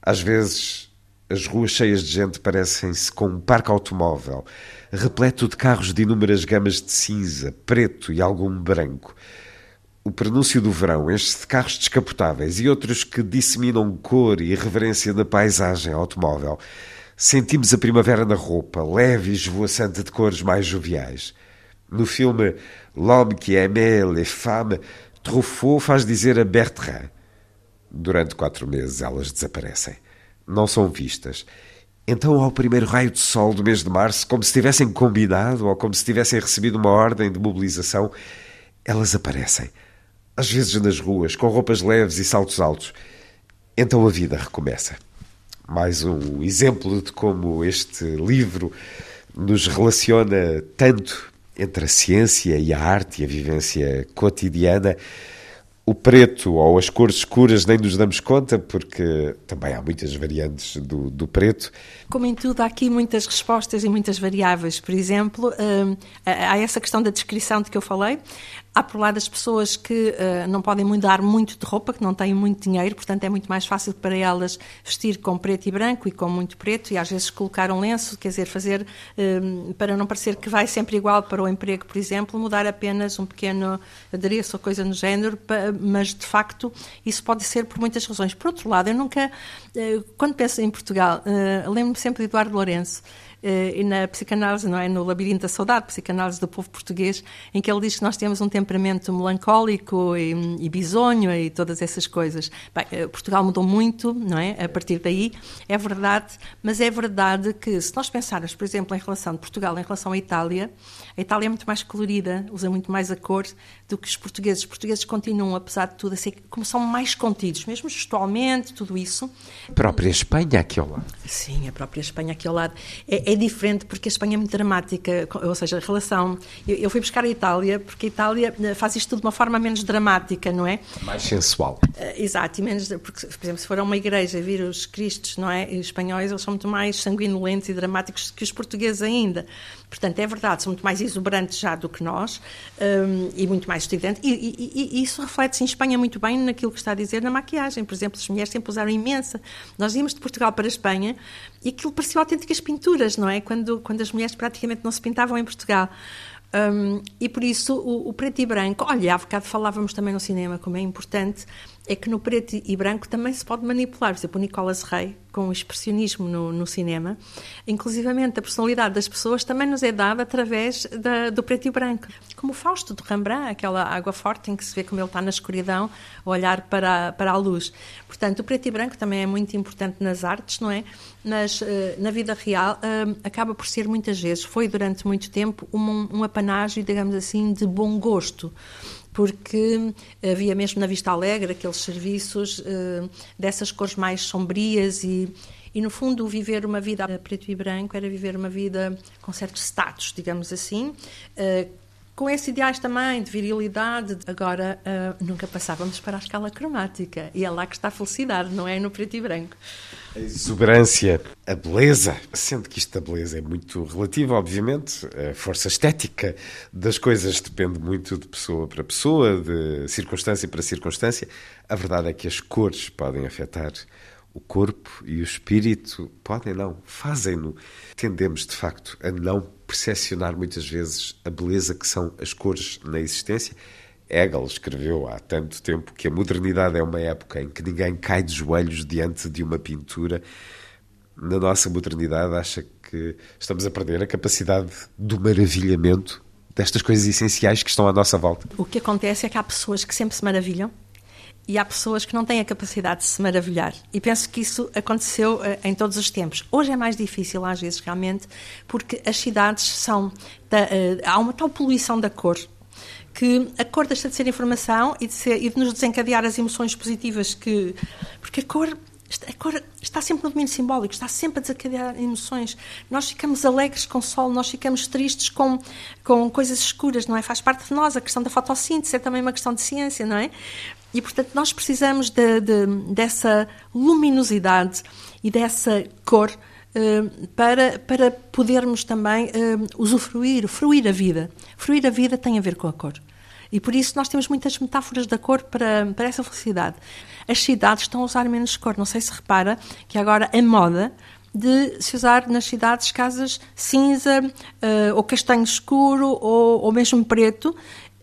Às vezes, as ruas cheias de gente parecem-se com um parque automóvel repleto de carros de inúmeras gamas de cinza, preto e algum branco. O prenúncio do verão enche-se de carros descapotáveis e outros que disseminam cor e reverência na paisagem automóvel. Sentimos a primavera na roupa, leve e esvoaçante de cores mais joviais. No filme L'homme qui aimait les femmes, Truffaut faz dizer a Bertrand. Durante quatro meses elas desaparecem. Não são vistas então, ao primeiro raio de sol do mês de março, como se tivessem combinado ou como se tivessem recebido uma ordem de mobilização, elas aparecem. Às vezes nas ruas, com roupas leves e saltos altos. Então a vida recomeça. Mais um exemplo de como este livro nos relaciona tanto entre a ciência e a arte e a vivência cotidiana o preto ou as cores escuras nem nos damos conta, porque também há muitas variantes do, do preto. Como em tudo, há aqui muitas respostas e muitas variáveis. Por exemplo, hum, há essa questão da descrição de que eu falei. Há por lá das pessoas que uh, não podem mudar muito de roupa, que não têm muito dinheiro, portanto é muito mais fácil para elas vestir com preto e branco e com muito preto e às vezes colocar um lenço, quer dizer, fazer uh, para não parecer que vai sempre igual para o emprego, por exemplo, mudar apenas um pequeno adereço ou coisa no género, mas de facto isso pode ser por muitas razões. Por outro lado, eu nunca, uh, quando penso em Portugal, lembro-me sempre de Eduardo Lourenço e na psicanálise, não é? No Labirinto da Saudade, psicanálise do povo português, em que ele diz que nós temos um temperamento melancólico e, e bisonho e todas essas coisas. Bem, eh, Portugal mudou muito, não é? A partir daí, é verdade, mas é verdade que se nós pensarmos, por exemplo, em relação de Portugal em relação à Itália, a Itália é muito mais colorida, usa muito mais a cor do que os portugueses. Os portugueses continuam, apesar de tudo, a ser, como são mais contidos, mesmo gestualmente, tudo isso. A própria Espanha aqui ao lado. Sim, a própria Espanha aqui ao lado. É, é diferente porque a Espanha é muito dramática, ou seja, a relação. Eu, eu, fui buscar a Itália porque a Itália eh, faz isto tudo de uma forma menos dramática, não é? Mais sensual. Uh, exato, e menos. Porque, por exemplo, se for a uma igreja vir os cristos, não é? E os espanhóis, eles são muito mais sanguinolentos e dramáticos que os portugueses ainda. Portanto, é verdade, são muito mais exuberantes já do que nós um, e muito mais estridentes. E, e, e, isso reflete-se em Espanha muito bem naquilo que está a dizer na maquiagem. Por exemplo, as mulheres sempre usaram imensa. Nós íamos de Portugal para a Espanha e aquilo parecia autênticas pinturas, não é? Quando, quando as mulheres praticamente não se pintavam em Portugal. Um, e por isso o, o, preto e branco, olha, há bocado falávamos também no cinema, como é importante, é que no preto e branco também se pode manipular. Por exemplo, o Nicolas Rey, com o expressionismo no, no cinema, inclusivamente a personalidade das pessoas também nos é dada através da, do preto e branco. Como o Fausto de Rembrandt, aquela água forte em que se vê como ele está na escuridão, a olhar para, para a luz. Portanto, o preto e branco também é muito importante nas artes, não é? Mas eh, na vida real eh, acaba por ser muitas vezes, foi durante muito tempo, um, um apanágio, digamos assim, de bom gosto porque havia mesmo na Vista Alegre aqueles serviços uh, dessas cores mais sombrias e, e, no fundo, viver uma vida preto e branco era viver uma vida com certos status, digamos assim, uh, com esses ideais também de virilidade. Agora, uh, nunca passávamos para a escala cromática. E é lá que está a felicidade, não é no preto e branco. A exuberância, a beleza, sendo que isto da beleza é muito relativa, obviamente, a força estética das coisas depende muito de pessoa para pessoa, de circunstância para circunstância. A verdade é que as cores podem afetar o corpo e o espírito, podem não, fazem-no. Tendemos, de facto, a não percepcionar muitas vezes a beleza que são as cores na existência Hegel escreveu há tanto tempo que a modernidade é uma época em que ninguém cai de joelhos diante de uma pintura. Na nossa modernidade, acha que estamos a perder a capacidade do maravilhamento destas coisas essenciais que estão à nossa volta? O que acontece é que há pessoas que sempre se maravilham e há pessoas que não têm a capacidade de se maravilhar. E penso que isso aconteceu uh, em todos os tempos. Hoje é mais difícil, às vezes, realmente, porque as cidades são. Uh, há uma tal poluição da cor que a cor deixa de ser informação e de, ser, e de nos desencadear as emoções positivas que. Porque a cor a cor está sempre no domínio simbólico, está sempre a desencadear emoções. Nós ficamos alegres com o sol, nós ficamos tristes com, com coisas escuras, não é? Faz parte de nós. A questão da fotossíntese é também uma questão de ciência, não é? E, portanto, nós precisamos de, de, dessa luminosidade e dessa cor uh, para, para podermos também uh, usufruir, fruir a vida. Fruir a vida tem a ver com a cor. E por isso nós temos muitas metáforas da cor para, para essa felicidade. As cidades estão a usar menos cor. Não sei se repara que agora é moda de se usar nas cidades casas cinza uh, ou castanho escuro ou, ou mesmo preto.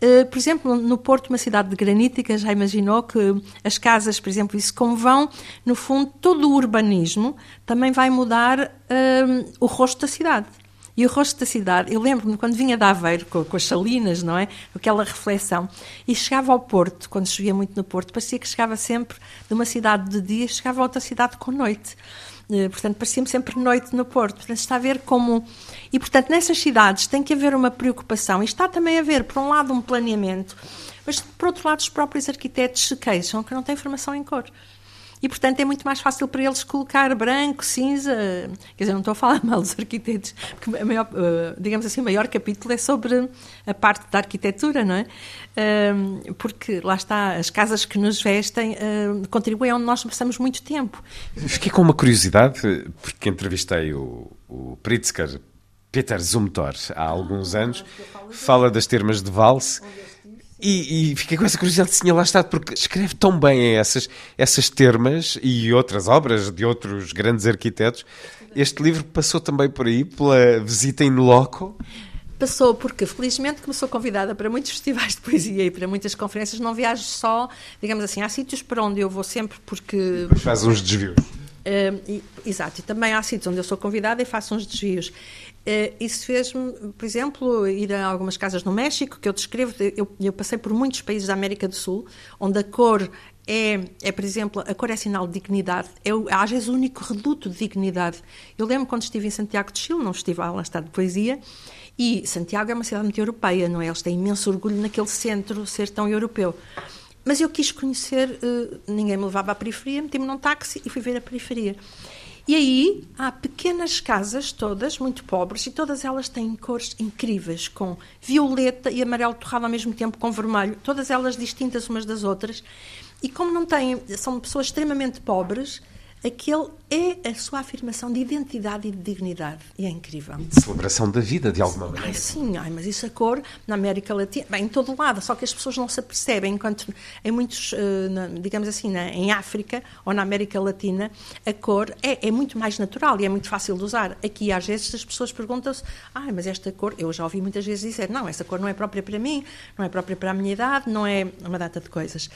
Uh, por exemplo, no Porto, uma cidade de granítica, já imaginou que as casas, por exemplo, isso como vão, no fundo, todo o urbanismo também vai mudar uh, o rosto da cidade. E o rosto da cidade, eu lembro-me quando vinha de Aveiro, com, com, as salinas, não é? Aquela reflexão, e chegava ao Porto, quando chovia muito no Porto, parecia que chegava sempre de uma cidade de dia, chegava a outra cidade com noite. Eh, portanto, parecia-me sempre noite no Porto. Portanto, está a ver como. E, portanto, nessas cidades tem que haver uma preocupação, e está também a haver, por um lado, um planeamento, mas, por outro lado, os próprios arquitetos se queixam que não têm formação em cor e, portanto, é muito mais fácil para eles colocar branco, cinza. Quer dizer, não estou a falar mal dos arquitetos, porque, maior, eh, digamos assim, o maior capítulo é sobre a parte da arquitetura, não é? Porque lá está, as casas que nos vestem contribuem onde nós passamos muito tempo. Fiquei com uma curiosidade, porque entrevistei o, o Pritzker, Peter Zumthor, há alguns anos, fala das termas de valse. E, e, fiquei com essa curiosidade de tinha lá estado, porque escreve tão bem essas, essas termas e outras obras de outros grandes arquitetos. Este livro passou também por aí, pela visita in loco. Passou porque, felizmente, como sou convidada para muitos festivais de poesia e para muitas conferências, não viajo só, digamos assim, há sítios para onde eu vou sempre porque... Faz uns desvios. Uh, e, exato, e também há sítios onde eu sou convidada e faço uns desvios. Uh, isso fez-me, por exemplo, ir a algumas casas no México, que eu descrevo. Eu, eu, passei por muitos países da América do Sul, onde a cor é, é por exemplo, a cor é sinal de dignidade, é, às vezes, o único reduto de dignidade. Eu lembro quando estive em Santiago de Chile, num festival lá está de poesia, e Santiago é uma cidade muito europeia, não é? Eles têm imenso orgulho naquele centro ser tão europeu. Mas eu quis conhecer, uh, ninguém me levava à periferia, meti-me num táxi e fui ver a periferia. E aí há pequenas casas, todas muito pobres, e todas elas têm cores incríveis, com violeta e amarelo torrado ao mesmo tempo com vermelho, todas elas distintas umas das outras. E como não têm, são pessoas extremamente pobres, aquele é a sua afirmação de identidade e de dignidade. E é incrível. De celebração da vida, de alguma maneira. Ai, sim, ai, mas isso a cor na América Latina, bem, em todo lado, só que as pessoas não se apercebem, enquanto em muitos, uh, digamos assim, na, em África ou na América Latina, a cor é, é, muito mais natural e é muito fácil de usar. Aqui, às vezes, as pessoas perguntam-se, ai, mas esta cor, eu já ouvi muitas vezes dizer, não, essa cor não é própria para mim, não é própria para a minha idade, não é uma data de coisas.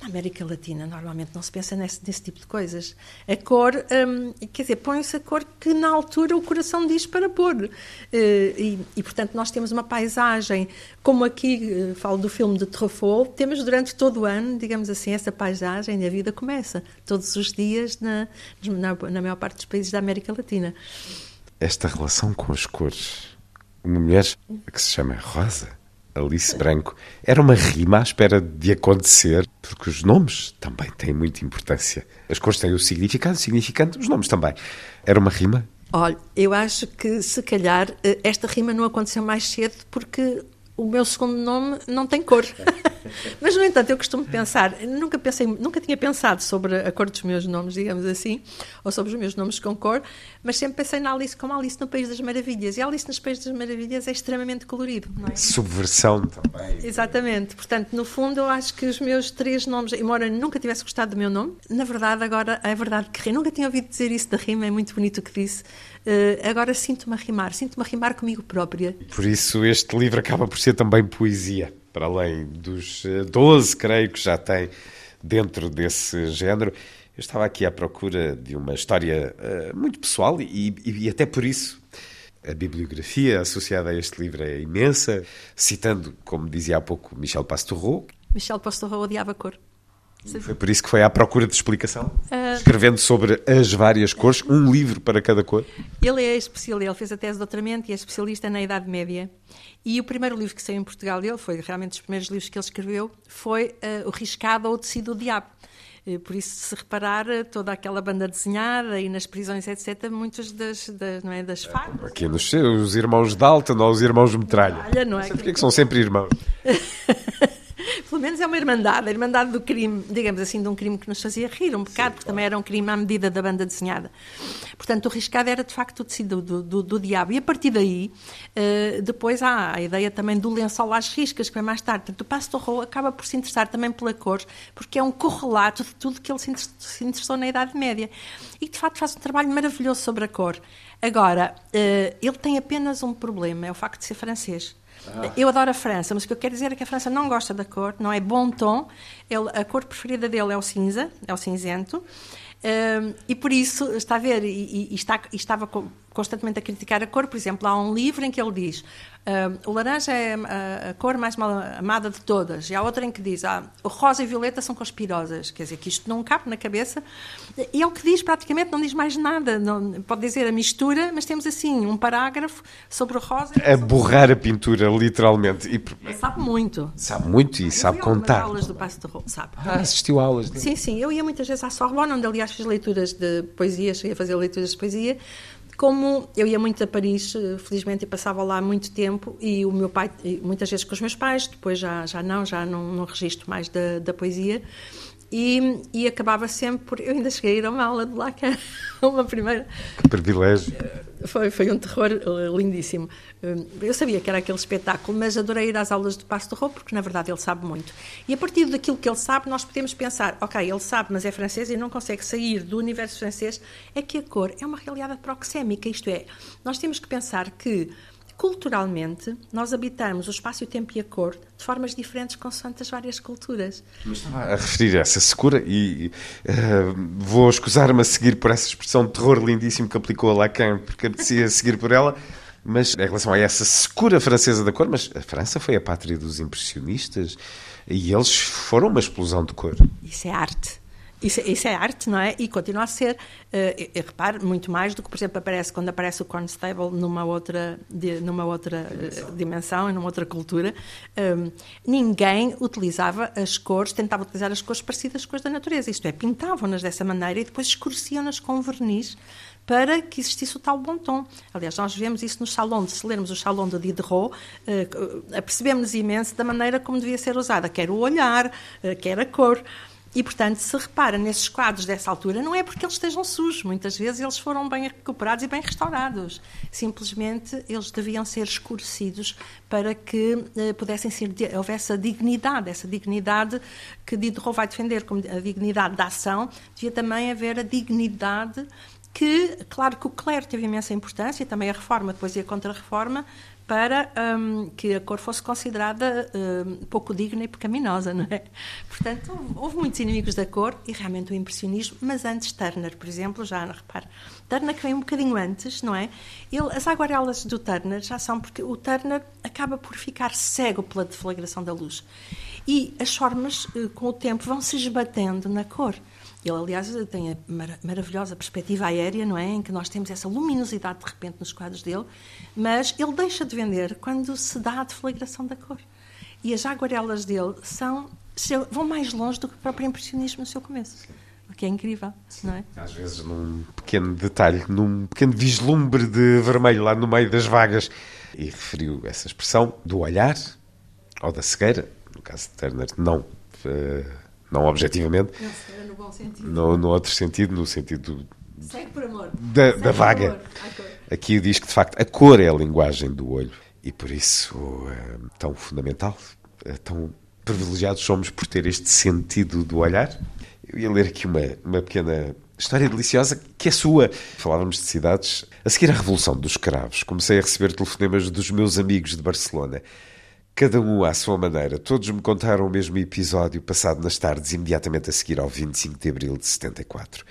Na América Latina, normalmente não se pensa nesse, nesse tipo de coisas. A cor, hum, quer dizer, põe-se a cor que na altura o coração diz para pôr. Uh, e, e, portanto, nós temos uma paisagem, como aqui uh, falo do filme de Truffaut, temos durante todo o ano, digamos assim, essa paisagem e a vida começa todos os dias na, na, na maior parte dos países da América Latina. Esta relação com as cores. Uma mulher que se chama Rosa Alice Branco. Era uma rima à espera de acontecer, porque os nomes também têm muita importância. As cores têm o significado, o significante, os nomes também. Era uma rima? Olha, eu acho que se calhar eh, esta rima não aconteceu mais cedo porque o meu segundo nome não tem cor. Mas, no entanto, eu costumo pensar, nunca, pensei, nunca tinha pensado sobre a cor dos meus nomes, digamos assim, ou sobre os meus nomes com cor, mas sempre pensei na Alice como Alice no País das Maravilhas. E Alice nos País das Maravilhas é extremamente colorido, não é? Subversão também. Exatamente. Portanto, no fundo, eu acho que os meus três nomes, embora nunca tivesse gostado do meu nome, na verdade, agora é verdade que nunca tinha ouvido dizer isso da rima, é muito bonito o que disse. Uh, agora sinto-me a rimar, sinto-me a rimar comigo própria. Por isso, este livro acaba por ser também poesia para além dos 12, eh, creio que já tem dentro desse género. Eu estava aqui à procura de uma história uh, muito pessoal e, e, e, até por isso a bibliografia associada a este livro é imensa, citando, como dizia há pouco, Michel Pastoureau. Michel Pastoureau odiava cor. Foi por isso que foi à procura de explicação? Uh, Escrevendo sobre as várias cores, um livro para cada cor? Ele é especialista, ele fez a tese de doutoramento e é especialista na Idade Média. E o primeiro livro que saiu em Portugal dele, foi realmente dos primeiros livros que ele escreveu, foi uh, O Riscado ou o Tecido do Diabo. Por isso, se reparar, toda aquela banda desenhada e nas prisões, etc., muitas das, das, não é, das fardas... Aqui nos os irmãos Dalton ou os irmãos Metralha. Metralha não é? Não sei que são sempre irmãos. pelo menos é uma irmandade, a irmandade do crime, digamos assim, de um crime que nos fazia rir um bocado, Sim, porque claro. também era um crime à medida da banda desenhada. Portanto, o riscado era de facto o tecido do, do, do diabo. E a partir daí, uh, depois há a ideia também do lençol às riscas, que vem mais tarde. Portanto, o Passo Rô acaba por se interessar também pela cor, porque é um correlato de tudo que ele se interessou na Idade Média. E de facto faz um trabalho maravilhoso sobre a cor. Agora, uh, ele tem apenas um problema, é o facto de ser francês. Ah. Eu adoro a França, mas o que eu quero dizer é que a França não gosta da cor, não é bom tom. Ele, a cor preferida dele é o cinza, é o cinzento. Um, e por isso, está a ver, e, e, está, e estava constantemente a criticar a cor. Por exemplo, há um livro em que ele diz Uh, o laranja é a, a, cor mais mal amada de todas. E há outra em que diz: ah, o rosa e violeta são conspirosas. Quer dizer, que isto não cabe na cabeça. E é o que diz, praticamente, não diz mais nada. Não, pode dizer a mistura, mas temos assim um parágrafo sobre o rosa. A borrar a pintura, literalmente. E... Sabe muito. Sabe muito e eu sabe contar. aulas do Passo de Rolo, sabe? Ah, assistiu a aulas. De... Sim, sim. Eu ia muitas vezes à Sorbonne, onde aliás fiz leituras de poesia, cheguei a fazer leituras de poesia como eu ia muito a Paris, eh, felizmente, e passava lá muito tempo, e o meu pai, muitas vezes com os meus pais, depois já, já não, já não, não registro mais da, da poesia, e, e, acabava sempre por. Eu ainda cheguei a ir a uma aula de Lacan, uma primeira. Que privilégio! Foi, foi um terror eh, lindíssimo. Eh, eu sabia que era aquele espetáculo, mas adorei ir às aulas de Passo de Rô, porque na verdade ele sabe muito. E a partir daquilo que ele sabe, nós podemos pensar: ok, ele sabe, mas é francês e não consegue sair do universo francês. É que a cor é uma realidade proxémica, isto é, nós temos que pensar que culturalmente, nós habitamos o espaço, o tempo e a cor de formas diferentes consoante as várias culturas. Mas estava a referir a essa secura e uh, vou escusar-me a seguir por essa expressão de terror lindíssimo que aplicou a Lacan, porque apetecia seguir por ela. Mas em relação a essa secura francesa da cor, mas a França foi a pátria dos impressionistas e eles foram uma explosão de cor. Isso é arte. Isso, isso, é arte, não é? E continua a ser, uh, eu, reparo, muito mais do que, por exemplo, aparece quando aparece o Constable numa outra, de, numa outra dimensão. Uh, dimensão e numa outra cultura. Um, ninguém utilizava as cores, tentava utilizar as cores parecidas com as da natureza. Isto é, pintavam-nas dessa maneira e depois escureciam-nas com verniz para que existisse o tal bom tom. Aliás, nós vemos isso nos salões, se lermos o salão de Diderot, uh, apercebemos imenso da maneira como devia ser usada, quer o olhar, uh, quer a cor. E, portanto, se repara nesses quadros dessa altura, não é porque eles estejam sujos, muitas vezes eles foram bem recuperados e bem restaurados. Simplesmente eles deviam ser escurecidos para que eh, pudessem ser, houvesse a dignidade, essa dignidade que Diderot vai defender como a dignidade da ação, devia também haver a dignidade que, claro que o clero teve imensa importância, também a reforma, depois e a contra-reforma, para um, que a cor fosse considerada um, pouco digna e pecaminosa, não é? Portanto, houve muitos inimigos da cor e realmente o impressionismo, mas antes Turner, por exemplo, já repara, Turner que vem um bocadinho antes, não é? Ele, as aguarelas do Turner já são porque o Turner acaba por ficar cego pela deflagração da luz e as formas eh, com o tempo vão se esbatendo na cor. Ele, aliás, tem a mar maravilhosa perspectiva aérea, não é? Em que nós temos essa luminosidade de repente nos quadros dele, mas ele deixa de vender quando se dá a deflagração da cor. E as aguarelas dele são, vão mais longe do que o próprio impressionismo no seu começo. O que é incrível, não é? Às vezes num pequeno detalhe, num pequeno vislumbre de vermelho lá no meio das vagas. E referiu essa expressão do olhar ou da cegueira, no caso de Turner, não. Uh, não objetivamente. Não, cegueira no bom sentido. No, no outro sentido, no sentido Segue por amor. Da, da vaga. Amor. Aqui diz que, de facto, a cor é a linguagem do olho. E por isso é tão fundamental, é tão privilegiados somos por ter este sentido do olhar. Eu ia ler aqui uma, uma pequena história deliciosa que é sua. Falávamos de cidades. A seguir à Revolução dos Escravos, comecei a receber telefonemas dos meus amigos de Barcelona. Cada um à sua maneira. Todos me contaram o mesmo episódio passado nas tardes imediatamente a seguir ao 25 de abril de 74.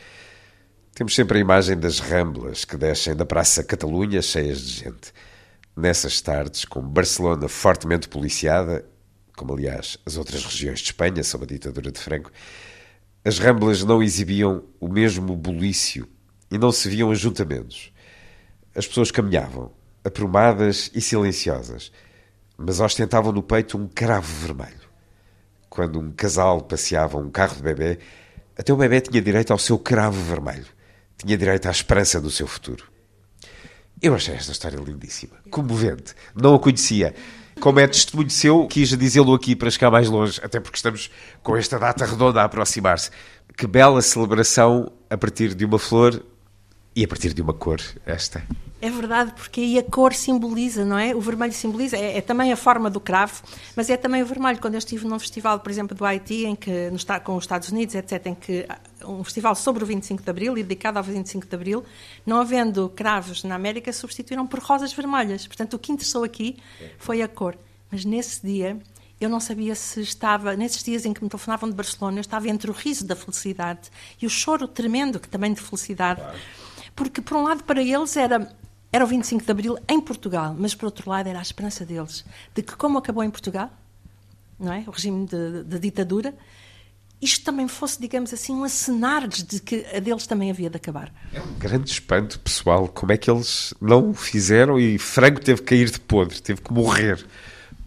Temos sempre a imagem das ramblas que descem da Praça Catalunha cheias de gente. Nessas tardes, com Barcelona fortemente policiada, como aliás as outras regiões de Espanha sob a ditadura de Franco, as ramblas não exibiam o mesmo bulício e não se viam ajuntamentos. As pessoas caminhavam, aprumadas e silenciosas, mas ostentavam no peito um cravo vermelho. Quando um casal passeava um carro de bebê, até o bebê tinha direito ao seu cravo vermelho tinha direito à esperança do seu futuro. Eu achei esta história lindíssima, comovente. Não a conhecia. Como é testemunho seu, quis dizê-lo aqui para chegar mais longe, até porque estamos com esta data redonda a aproximar-se. Que bela celebração a partir de uma flor e a partir de uma cor, esta. É verdade, porque aí a cor simboliza, não é? O vermelho simboliza, é, é, também a forma do cravo, mas é também o vermelho. Quando eu estive num festival, por exemplo, do Haiti, em que, no, com os Estados Unidos, etc., em que um festival sobre o 25 de Abril e dedicado ao 25 de Abril, não havendo cravos na América, substituíram por rosas vermelhas. Portanto, o que interessou aqui foi a cor. Mas nesse dia, eu não sabia se estava, nesses dias em que me telefonavam de Barcelona, eu estava entre o riso da felicidade e o choro tremendo, que também de felicidade. Porque, por um lado, para eles era era o 25 de Abril em Portugal, mas por outro lado era a esperança deles de que, como acabou em Portugal, não é? o regime de, de ditadura, isto também fosse, digamos assim, um acenar-lhes de que a deles também havia de acabar. É um grande espanto pessoal. Como é que eles não o fizeram e Franco teve que cair de podre, teve que morrer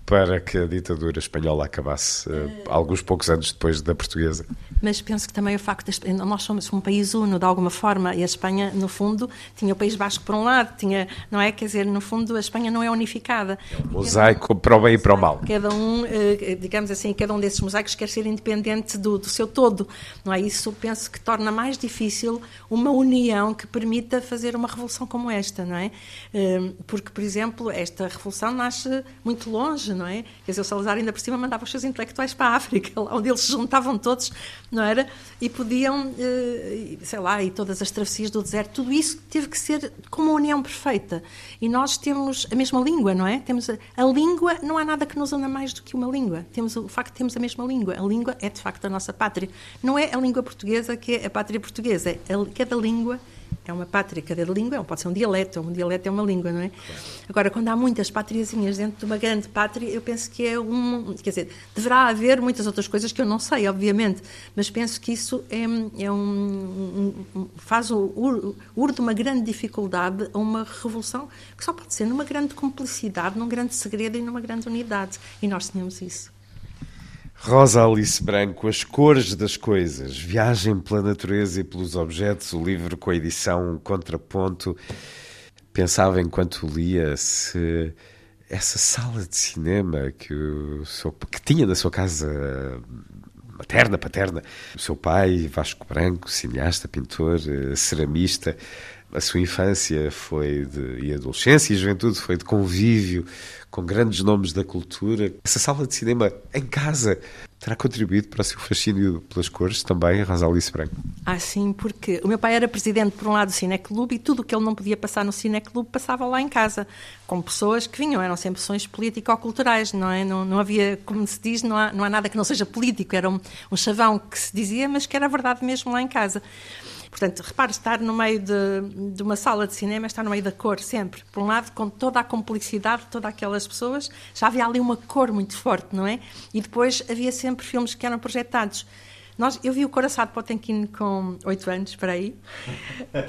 para que a ditadura espanhola acabasse uh, alguns poucos anos depois da portuguesa. Mas penso que também o facto de nós somos um país uno de alguma forma e a Espanha no fundo tinha o País Basco por um lado, tinha, não é, quer dizer, no fundo a Espanha não é unificada. É um mosaico para o bem e para o mal. Cada um, eh, digamos assim, cada um desses mosaicos quer ser independente do, do seu todo, não é? Isso penso que torna mais difícil uma união que permita fazer uma revolução como esta, não é? Eh, porque, por exemplo, esta revolução nasce muito longe, não é? Quer dizer, o Salazar ainda por cima mandava os seus intelectuais para a África, onde eles se juntavam todos, não era? E podiam, eh, sei lá, e todas as travessias do deserto, tudo isso teve que ser com uma união perfeita. E nós temos a mesma língua, não é? Temos a, a língua, não há nada que nos una mais do que uma língua. Temos o facto de termos a mesma língua. A língua é de facto a nossa pátria. Não é a língua portuguesa que é a pátria portuguesa, é a, cada língua uma pátria, cada língua é pode ser um dialeto, um dialeto é uma língua, não é? Agora, quando há muitas pátriazinhas dentro de uma grande pátria, eu penso que é um. Quer dizer, deverá haver muitas outras coisas que eu não sei, obviamente, mas penso que isso é, é um, um, faz o ur de uma grande dificuldade a uma revolução que só pode ser numa grande cumplicidade, num grande segredo e numa grande unidade. E nós tínhamos isso. Rosa Alice Branco, As Cores das Coisas, Viagem pela Natureza e pelos Objetos, o livro com a edição Contraponto. Pensava enquanto lia se essa sala de cinema que, o seu, que tinha na sua casa materna, paterna, o seu pai, Vasco Branco, cineasta, pintor, eh, ceramista, a sua infância foi de, e adolescência e juventude foi de convívio com grandes nomes da cultura. Essa sala de cinema em casa terá contribuído para o seu fascínio pelas cores também, Rosalice Branco? Ah, sim, porque o meu pai era presidente, por um lado, do Cineclube e tudo o que ele não podia passar no Cineclube passava lá em casa, com pessoas que vinham, eram sempre sessões político-culturais, não é? Não, não havia, como se diz, não há, não há nada que não seja político, era um, um chavão que se dizia, mas que era verdade mesmo lá em casa. Portanto, repare, estar no meio de, de, uma sala de cinema, estar no meio da cor, sempre. Por um lado, com toda a complicidade de todas aquelas pessoas, já havia ali uma cor muito forte, não é? E depois havia sempre filmes que eram projetados. Nós, eu vi o Coraçado Potemkin com oito anos, para aí,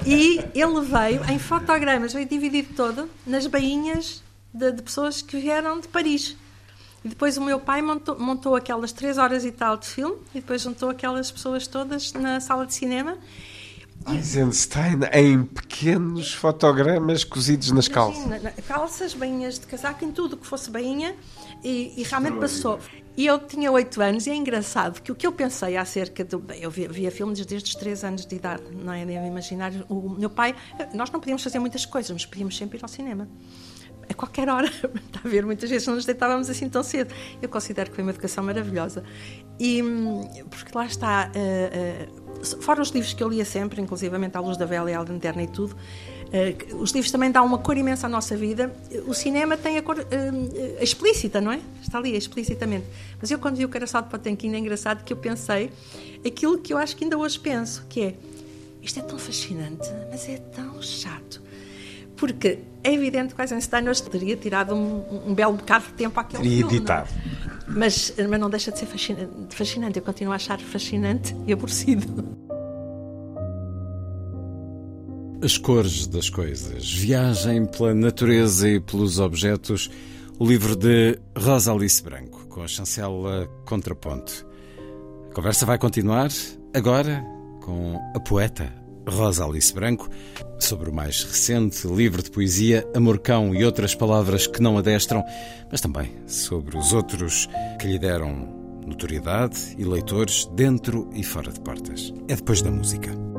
e ele veio em fotogramas, veio dividido todo nas bainhas de, de pessoas que vieram de Paris. E depois o meu pai montou, montou aquelas três horas e tal de filme e depois juntou aquelas pessoas todas na sala de cinema. Eisenstein em pequenos fotogramas cozidos nas calças. Imagina, calças, bainhas de casaco, em tudo que fosse bainha, e, e realmente passou. E eu tinha oito anos, e é engraçado que o que eu pensei acerca do. bem, Eu via, via filmes desde os três anos de idade, não é? Devo imaginar. O meu pai. Nós não podíamos fazer muitas coisas, mas podíamos sempre ir ao cinema. A qualquer hora, está a ver? Muitas vezes não nos deitávamos assim tão cedo. Eu considero que foi uma educação maravilhosa. E, hum, porque lá está. eh, fora os livros que eu lia sempre, inclusivamente à luz da vela e à lanterna e tudo, que os livros também dão uma cor imensa à nossa vida. O cinema tem a cor eh, explícita, não é? Está ali explicitamente. Mas eu, quando vi o Caraçal de Potemkin, é engraçado que eu pensei aquilo que eu acho que ainda hoje penso, que é isto é tão fascinante, mas é tão chato. Porque é evidente que o Eisenstein hoje teria tirado um, um belo bocado de tempo àquele Teria filme. editado. não é? Mas, mas não deixa de ser fascinante, fascinante. Eu continuo a achar fascinante e aborrecido. As cores das coisas, viagem pela natureza e pelos objetos, o livro de Rosa Alice Branco, com a chancela Contraponto. A conversa vai continuar agora com a poeta Rosa Alice Branco sobre o mais recente livro de poesia Amor Cão e outras palavras que não adestram, mas também sobre os outros que lhe deram notoriedade e leitores dentro e fora de portas. É depois da música.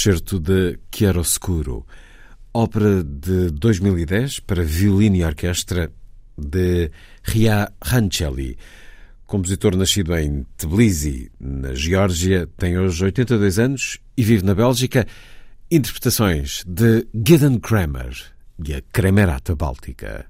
Excerto de Chiaroscuro, ópera de 2010 para violino e orquestra de Ria Rancelli. Compositor nascido em Tbilisi, na Geórgia, tem hoje 82 anos e vive na Bélgica. Interpretações de Gideon Kramer e a Kremerata Báltica.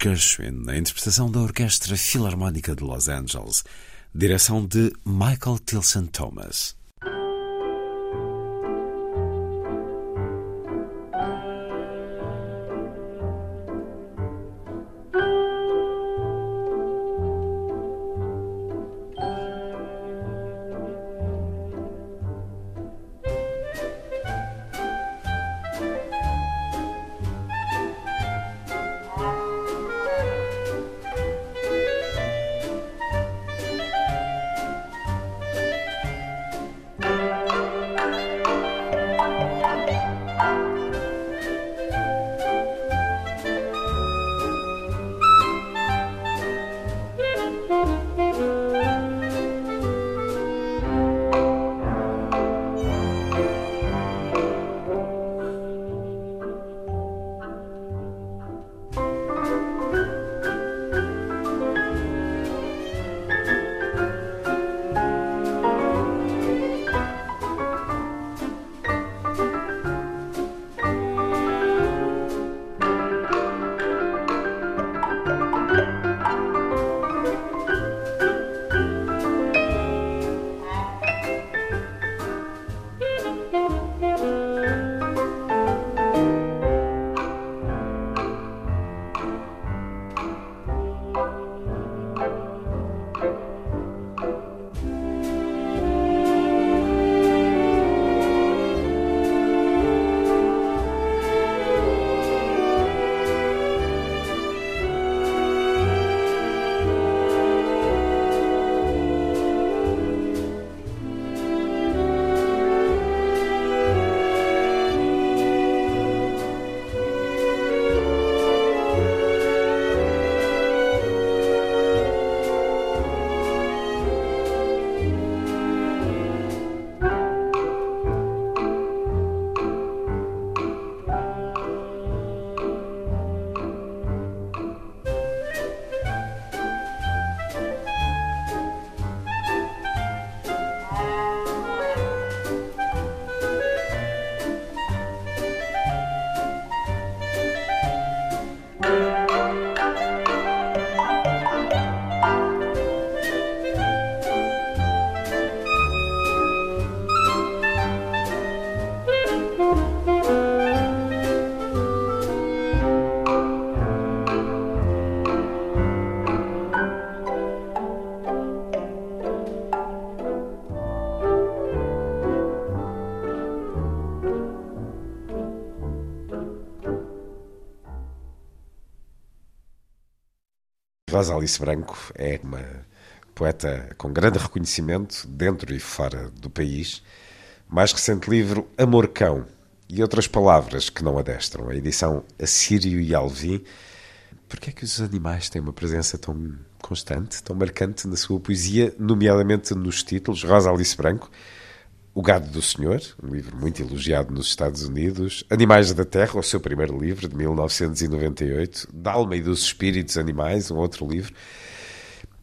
Gershwin, na interpretação da Orquestra Filarmónica de Los Angeles, direção de Michael Tilson Thomas. Rosa Alice Branco é uma poeta com grande reconhecimento dentro e fora do país. Mais recente livro, Amor Cão e outras palavras que não adestram. A edição Assírio e Alvim. Por que é que os animais têm uma presença tão constante, tão marcante na sua poesia, nomeadamente nos títulos? Rosa Alice Branco, O Gado do Senhor, um livro muito elogiado nos Estados Unidos. Animais da Terra, o seu primeiro livro, de 1998. Da Alma e dos Espíritos Animais, um outro livro.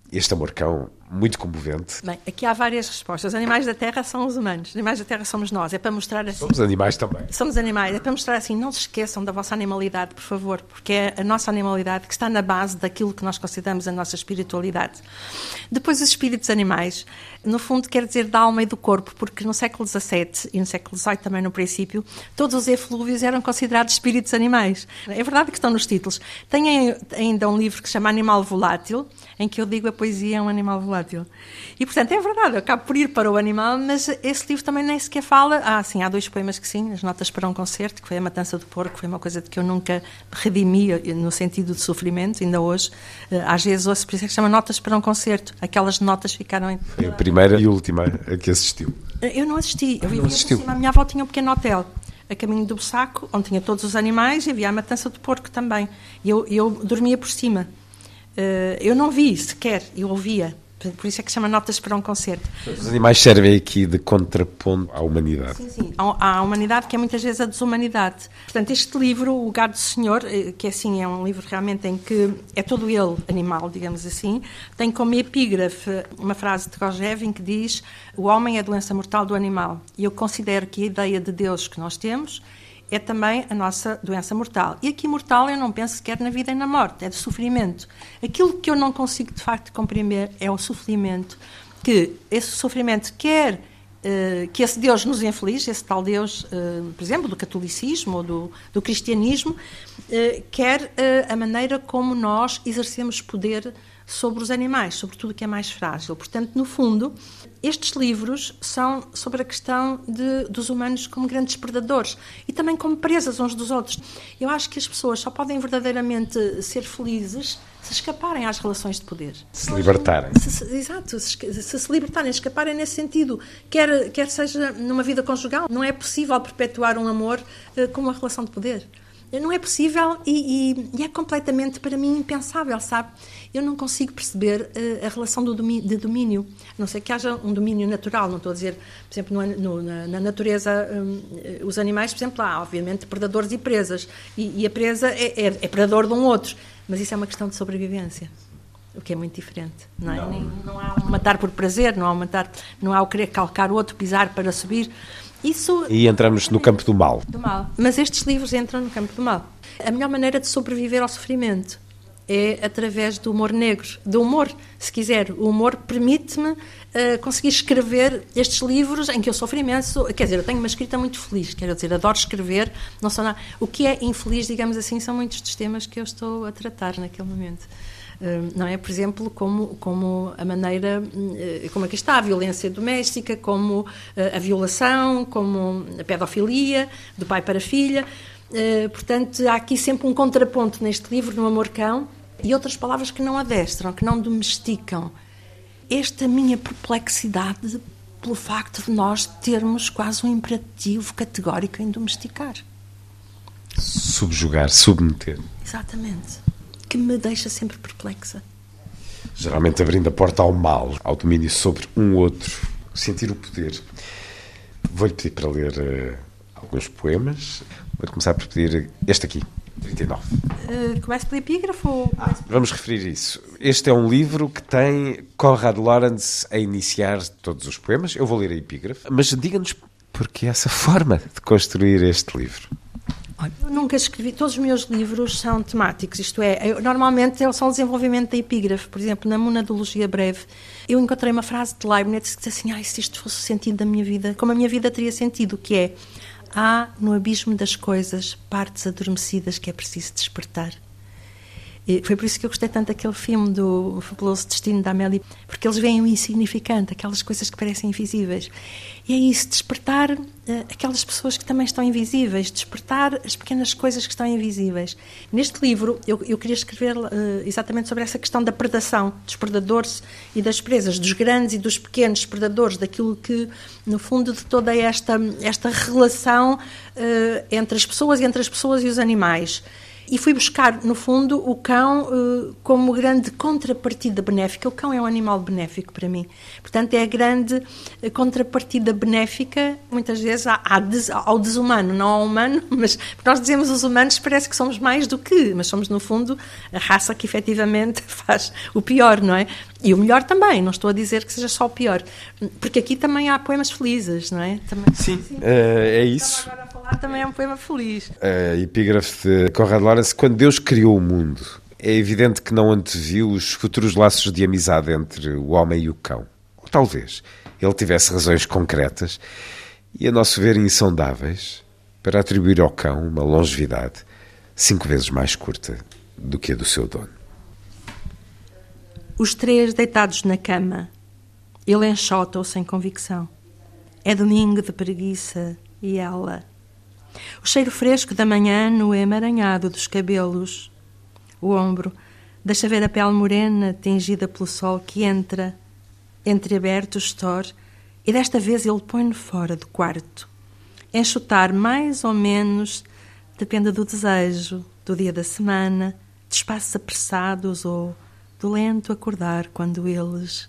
Este amorcão muito comovente. Bem, aqui há várias respostas. Os animais da Terra são os humanos, os animais da Terra somos nós. É para mostrar assim. Somos animais também. Somos animais, é para mostrar assim, não se esqueçam da vossa animalidade, por favor, porque é a nossa animalidade que está na base daquilo que nós consideramos a nossa espiritualidade. Depois, os espíritos animais, no fundo, quer dizer da alma e do corpo, porque no século XVII e no século XVIII também no princípio, todos os eflúvios eram considerados espíritos animais. É verdade que estão nos títulos. Tem ainda um livro que se chama Animal Volátil, em que eu digo a poesia é um animal volátil volátil. E, portanto, é verdade, eu acabo por ir para o animal, mas esse livro também nem sequer fala. Ah, sim, há dois poemas que sim, as notas para um concerto, que foi a Matança do Porco, foi uma coisa de que eu nunca redimi no sentido de sofrimento, ainda hoje. Eh, às vezes ouço, por isso é que chama Notas para um Concerto. Aquelas notas ficaram. Em... Foi a primeira e última a que assistiu. Eh, eu não assisti, eu vivia assistiu. Cima, a minha avó tinha um pequeno hotel a caminho do saco, onde tinha todos os animais e havia a matança do porco também. E eu, eu dormia por cima. Uh, eu não vi sequer, eu ouvia. Por isso é que chama Notas para um Concerto. Os animais servem aqui de contraponto à humanidade. Sim, sim. À humanidade, que é muitas vezes a desumanidade. Portanto, este livro, O Gado do Senhor, eh, que é assim, é um livro realmente em que é todo ele animal, digamos assim, tem como epígrafe uma frase de Gojevin que diz: O homem é a doença mortal do animal. E eu considero que a ideia de Deus que nós temos é também a nossa doença mortal. E aqui mortal eu não penso sequer na vida e na morte, é de sofrimento. Aquilo que eu não consigo de facto compreender é o sofrimento, que esse sofrimento quer uh, que esse Deus nos inflige, esse tal Deus, uh, por exemplo, do catolicismo ou do, do cristianismo, uh, quer a maneira como nós exercemos poder sobre os animais, sobre tudo que é mais frágil. Portanto, no fundo, estes livros são sobre a questão de, dos humanos como grandes predadores e também como presas uns dos outros. Eu acho que as pessoas só podem verdadeiramente ser felizes se escaparem às relações de poder. Se libertarem. Se, se, exato, se, se, se libertarem, escaparem nesse sentido. Quer, quer seja numa vida conjugal, não é possível perpetuar um amor uh, com uma relação de poder. Não é possível e, e, e, é completamente, para mim, impensável, sabe? Eu não consigo perceber uh, a relação do domínio, de domínio, a não sei que haja um domínio natural, não estou a dizer, por exemplo, no, no, na, na, natureza, um, eh, os animais, por exemplo, há, obviamente, predadores e presas, e, e a presa é, é, é, predador de um outro, mas isso é uma questão de sobrevivência. O que é muito diferente, não é? Não, Nem, não há um matar por prazer, não há um matar, não há o querer calcar o outro, pisar para subir, isso... E entramos no campo do mal. Do mal. Mas estes livros entram no campo do mal. A melhor maneira de sobreviver ao sofrimento é através do humor negro, do humor, se quiser. O humor permite-me uh, conseguir escrever estes livros em que eu sofro imenso. Quer dizer, eu tenho uma escrita muito feliz, quero dizer, adoro escrever. Não sou nada. O que é infeliz, digamos assim, são muitos dos temas que eu estou a tratar naquele momento. Hum, não é? Por exemplo, como, como a maneira, hum, eh, como aqui está, a violência doméstica, como eh, a violação, como a pedofilia, do pai para a filha. Eh, portanto, há aqui sempre um contraponto neste livro, no Amorcão, e outras palavras que não adestram, que não domesticam. Esta minha perplexidade pelo facto de nós termos quase um imperativo categórico em domesticar. Subjugar, submeter. Exatamente que me deixa sempre perplexa. Geralmente abrindo a porta ao mal, ao domínio sobre um outro, sentir o poder. Vou-lhe pedir para ler uh, alguns poemas. Vou começar por pedir este aqui, 39. Uh, começo pelo epígrafo? Ou... Ah, vamos referir isso. Este é um livro que tem Conrad Lawrence a iniciar todos os poemas. Eu vou ler a epígrafe, mas diga-nos porque essa forma de construir este livro. Eu nunca escrevi, todos os meus livros são temáticos, isto é, eu, normalmente eles são o desenvolvimento da epígrafe. Por exemplo, na Monadologia Breve, eu encontrei uma frase de Leibniz que diz assim: ah, se isto fosse o sentido da minha vida, como a minha vida teria sentido, que é: há no abismo das coisas partes adormecidas que é preciso despertar. E foi por isso que eu gostei tanto daquele filme do Fabuloso Destino da Amélie, porque eles veem o insignificante, aquelas coisas que parecem invisíveis. E é isso, despertar uh, aquelas pessoas que também estão invisíveis, despertar as pequenas coisas que estão invisíveis. Neste livro, eu, eu queria escrever uh, exatamente sobre essa questão da predação, dos predadores e das presas, dos grandes e dos pequenos predadores, daquilo que, no fundo, de toda esta, esta relação uh, entre as pessoas entre as pessoas e os animais E fui buscar, no fundo, o cão eh, como grande contrapartida benéfica. O cão é um animal benéfico para mim. Portanto, é a grande eh, contrapartida benéfica, muitas vezes, ao desumano, não ao humano, mas nós dizemos os humanos, parece que somos mais do que, mas somos, no fundo, a raça que efetivamente faz o pior, não é? E o melhor também, não estou a dizer que seja só o pior. Porque aqui também há poemas felizes, não é? Também, sim. Uh, é isso. Também é um poema feliz. A epígrafe de Conrad Lawrence, quando Deus criou o mundo, é evidente que não anteviu os futuros laços de amizade entre o homem e o cão. Ou talvez ele tivesse razões concretas e, a nosso ver, insondáveis para atribuir ao cão uma longevidade cinco vezes mais curta do que a do seu dono. Os três deitados na cama, ele enxota-o sem convicção. É domingo de preguiça e ela. O cheiro fresco da manhã no emaranhado dos cabelos. O ombro deixa ver a pele morena tingida pelo sol que entra, entreaberto o store, e desta vez ele põe-no fora do quarto. Enxutar mais ou menos depende do desejo, do dia da semana, de espaços apressados ou do lento acordar quando eles.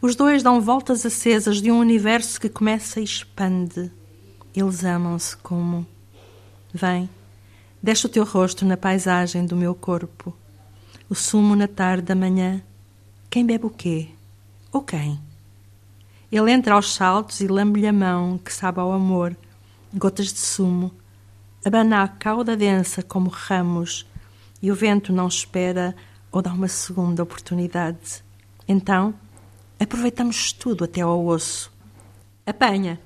Os dois dão voltas acesas de um universo que começa e expande. Eles amam-se como. Vem, deixa o teu rosto na paisagem do meu corpo. O sumo na tarde da manhã. Quem bebe o quê? Ou quem? Ele entra aos saltos e lambe-lhe a mão, que sabe ao amor, gotas de sumo. Abana a cauda densa como ramos, e o vento não espera ou dá uma segunda oportunidade. Então, aproveitamos tudo até ao osso. Apanha.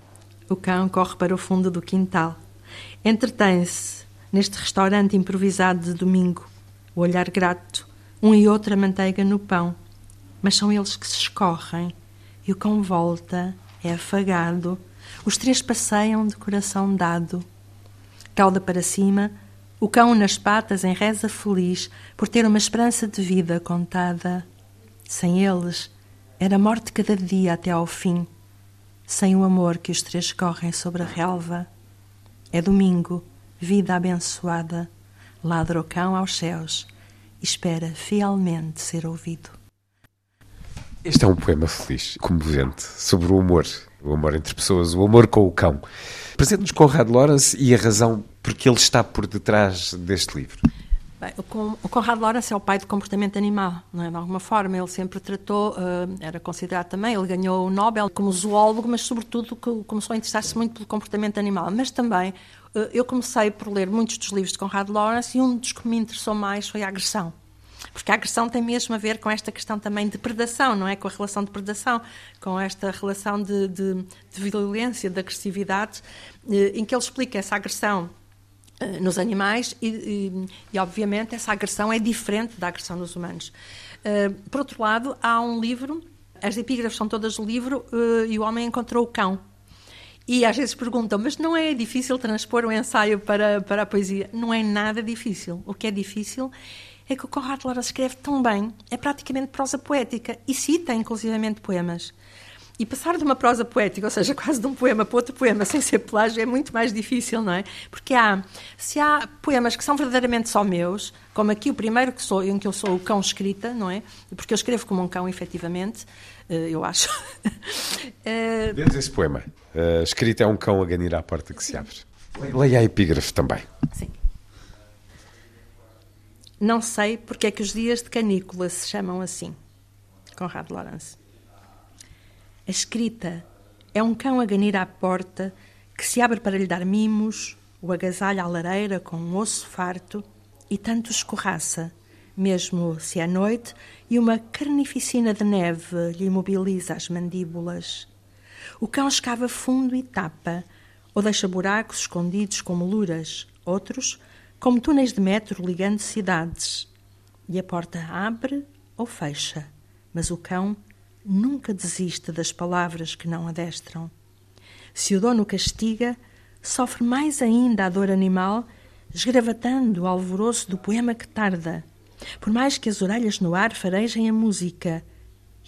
O cão corre para o fundo do quintal. Entretém-se neste restaurante improvisado de domingo. O olhar grato, um e outro a manteiga no pão. Mas são eles que se escorrem. E o cão volta, é afagado. Os três passeiam de coração dado. Cauda para cima, o cão nas patas em reza feliz por ter uma esperança de vida contada. Sem eles, era morte cada dia até ao fim. Sem o amor que os três correm sobre a relva. É domingo, vida abençoada. Ladra o cão aos céus espera fielmente ser ouvido. Este é um poema feliz, comovente, sobre o amor. O amor entre pessoas, o amor com o cão. Presente-nos Conrad Lawrence e a razão porque ele está por detrás deste livro. Bem, o Conrad Lawrence é o pai do comportamento animal, não é? de alguma forma. Ele sempre tratou, uh, era considerado também, ele ganhou o Nobel como zoólogo, mas sobretudo começou a interessar-se muito pelo comportamento animal. Mas também uh, eu comecei por ler muitos dos livros de Conrad Lawrence e um dos que me interessou mais foi a agressão. Porque a agressão tem mesmo a ver com esta questão também de predação, não é? Com a relação de predação, com esta relação de, de, de violência, de agressividade, eh, em que ele explica essa agressão eh, nos animais e, e, e, obviamente, essa agressão é diferente da agressão nos humanos. Uh, por outro lado, há um livro, as epígrafes são todas do livro, uh, e o homem encontrou o cão. E às vezes perguntam, mas não é difícil transpor um ensaio para, para a poesia? Não é nada difícil. O que é difícil é que o Conrad Lara escreve tão bem, é praticamente prosa poética e cita inclusivamente poemas. E passar de uma prosa poética, ou seja, quase de um poema para outro poema, sem ser plágio, é muito mais difícil, não é? Porque há, se há poemas que são verdadeiramente só meus, como aqui o primeiro que sou, em que eu sou o cão escrita, não é? Porque eu escrevo como um cão, efetivamente, eh, eu acho. Vemos esse poema. Uh, escrita é um cão a ganir à porta que se abre. Leia a epígrafe também. Sim. Não sei porque é que os dias de canícula se chamam assim. Conrado Lawrence. A escrita é um cão a ganir à porta que se abre para lhe dar mimos, o agasalha à lareira com um osso farto e tanto escorraça, mesmo se é noite e uma carnificina de neve lhe imobiliza as mandíbulas. O cão escava fundo e tapa, ou deixa buracos escondidos como luras, outros como túneis de metro ligando cidades. E a porta abre ou fecha, mas o cão nunca desiste das palavras que não adestram. Se o dono castiga, sofre mais ainda a dor animal, esgravatando o alvoroço do poema que tarda, por mais que as orelhas no ar farejem a música,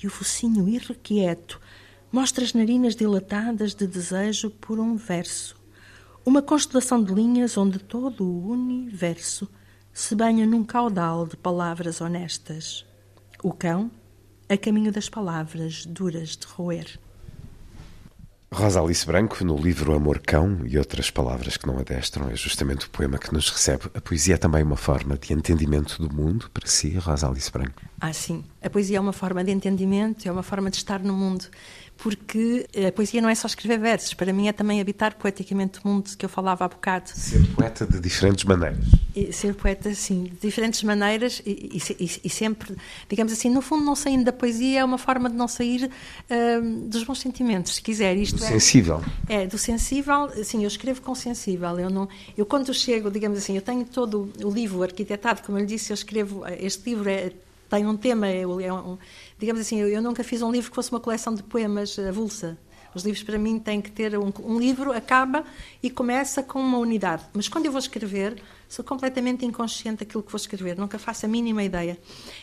e o focinho irrequieto mostra as narinas dilatadas de desejo por um verso, uma constelação de linhas onde todo o universo se banha num caudal de palavras honestas. O cão, a caminho das palavras duras de roer. Rosa Alice Branco, no livro Amor Cão e outras palavras que não adestram, é justamente o poema que nos recebe. A poesia é também uma forma de entendimento do mundo para si, Rosa Alice Branco? Ah, sim. A poesia é uma forma de entendimento, é uma forma de estar no mundo porque a poesia não é só escrever versos, para mim é também habitar poeticamente o mundo que eu falava há bocado. Ser poeta de diferentes maneiras. E ser poeta, sim, de diferentes maneiras e, e, e, sempre, digamos assim, no fundo, não saindo da poesia é uma forma de não sair uh, dos bons sentimentos, se quiser. Isto do é, sensível. É, do sensível, sim, eu escrevo com sensível. Eu, não, eu quando chego, digamos assim, eu tenho todo o livro arquitetado, como eu lhe disse, eu escrevo, este livro é, tem um tema, é, é um, digamos assim, eu, eu, nunca fiz um livro que fosse uma coleção de poemas avulsa. Os livros, para mim, têm que ter um, um, livro, acaba e começa com uma unidade. Mas quando eu vou escrever, sou completamente inconsciente daquilo que vou escrever, nunca faço a mínima ideia.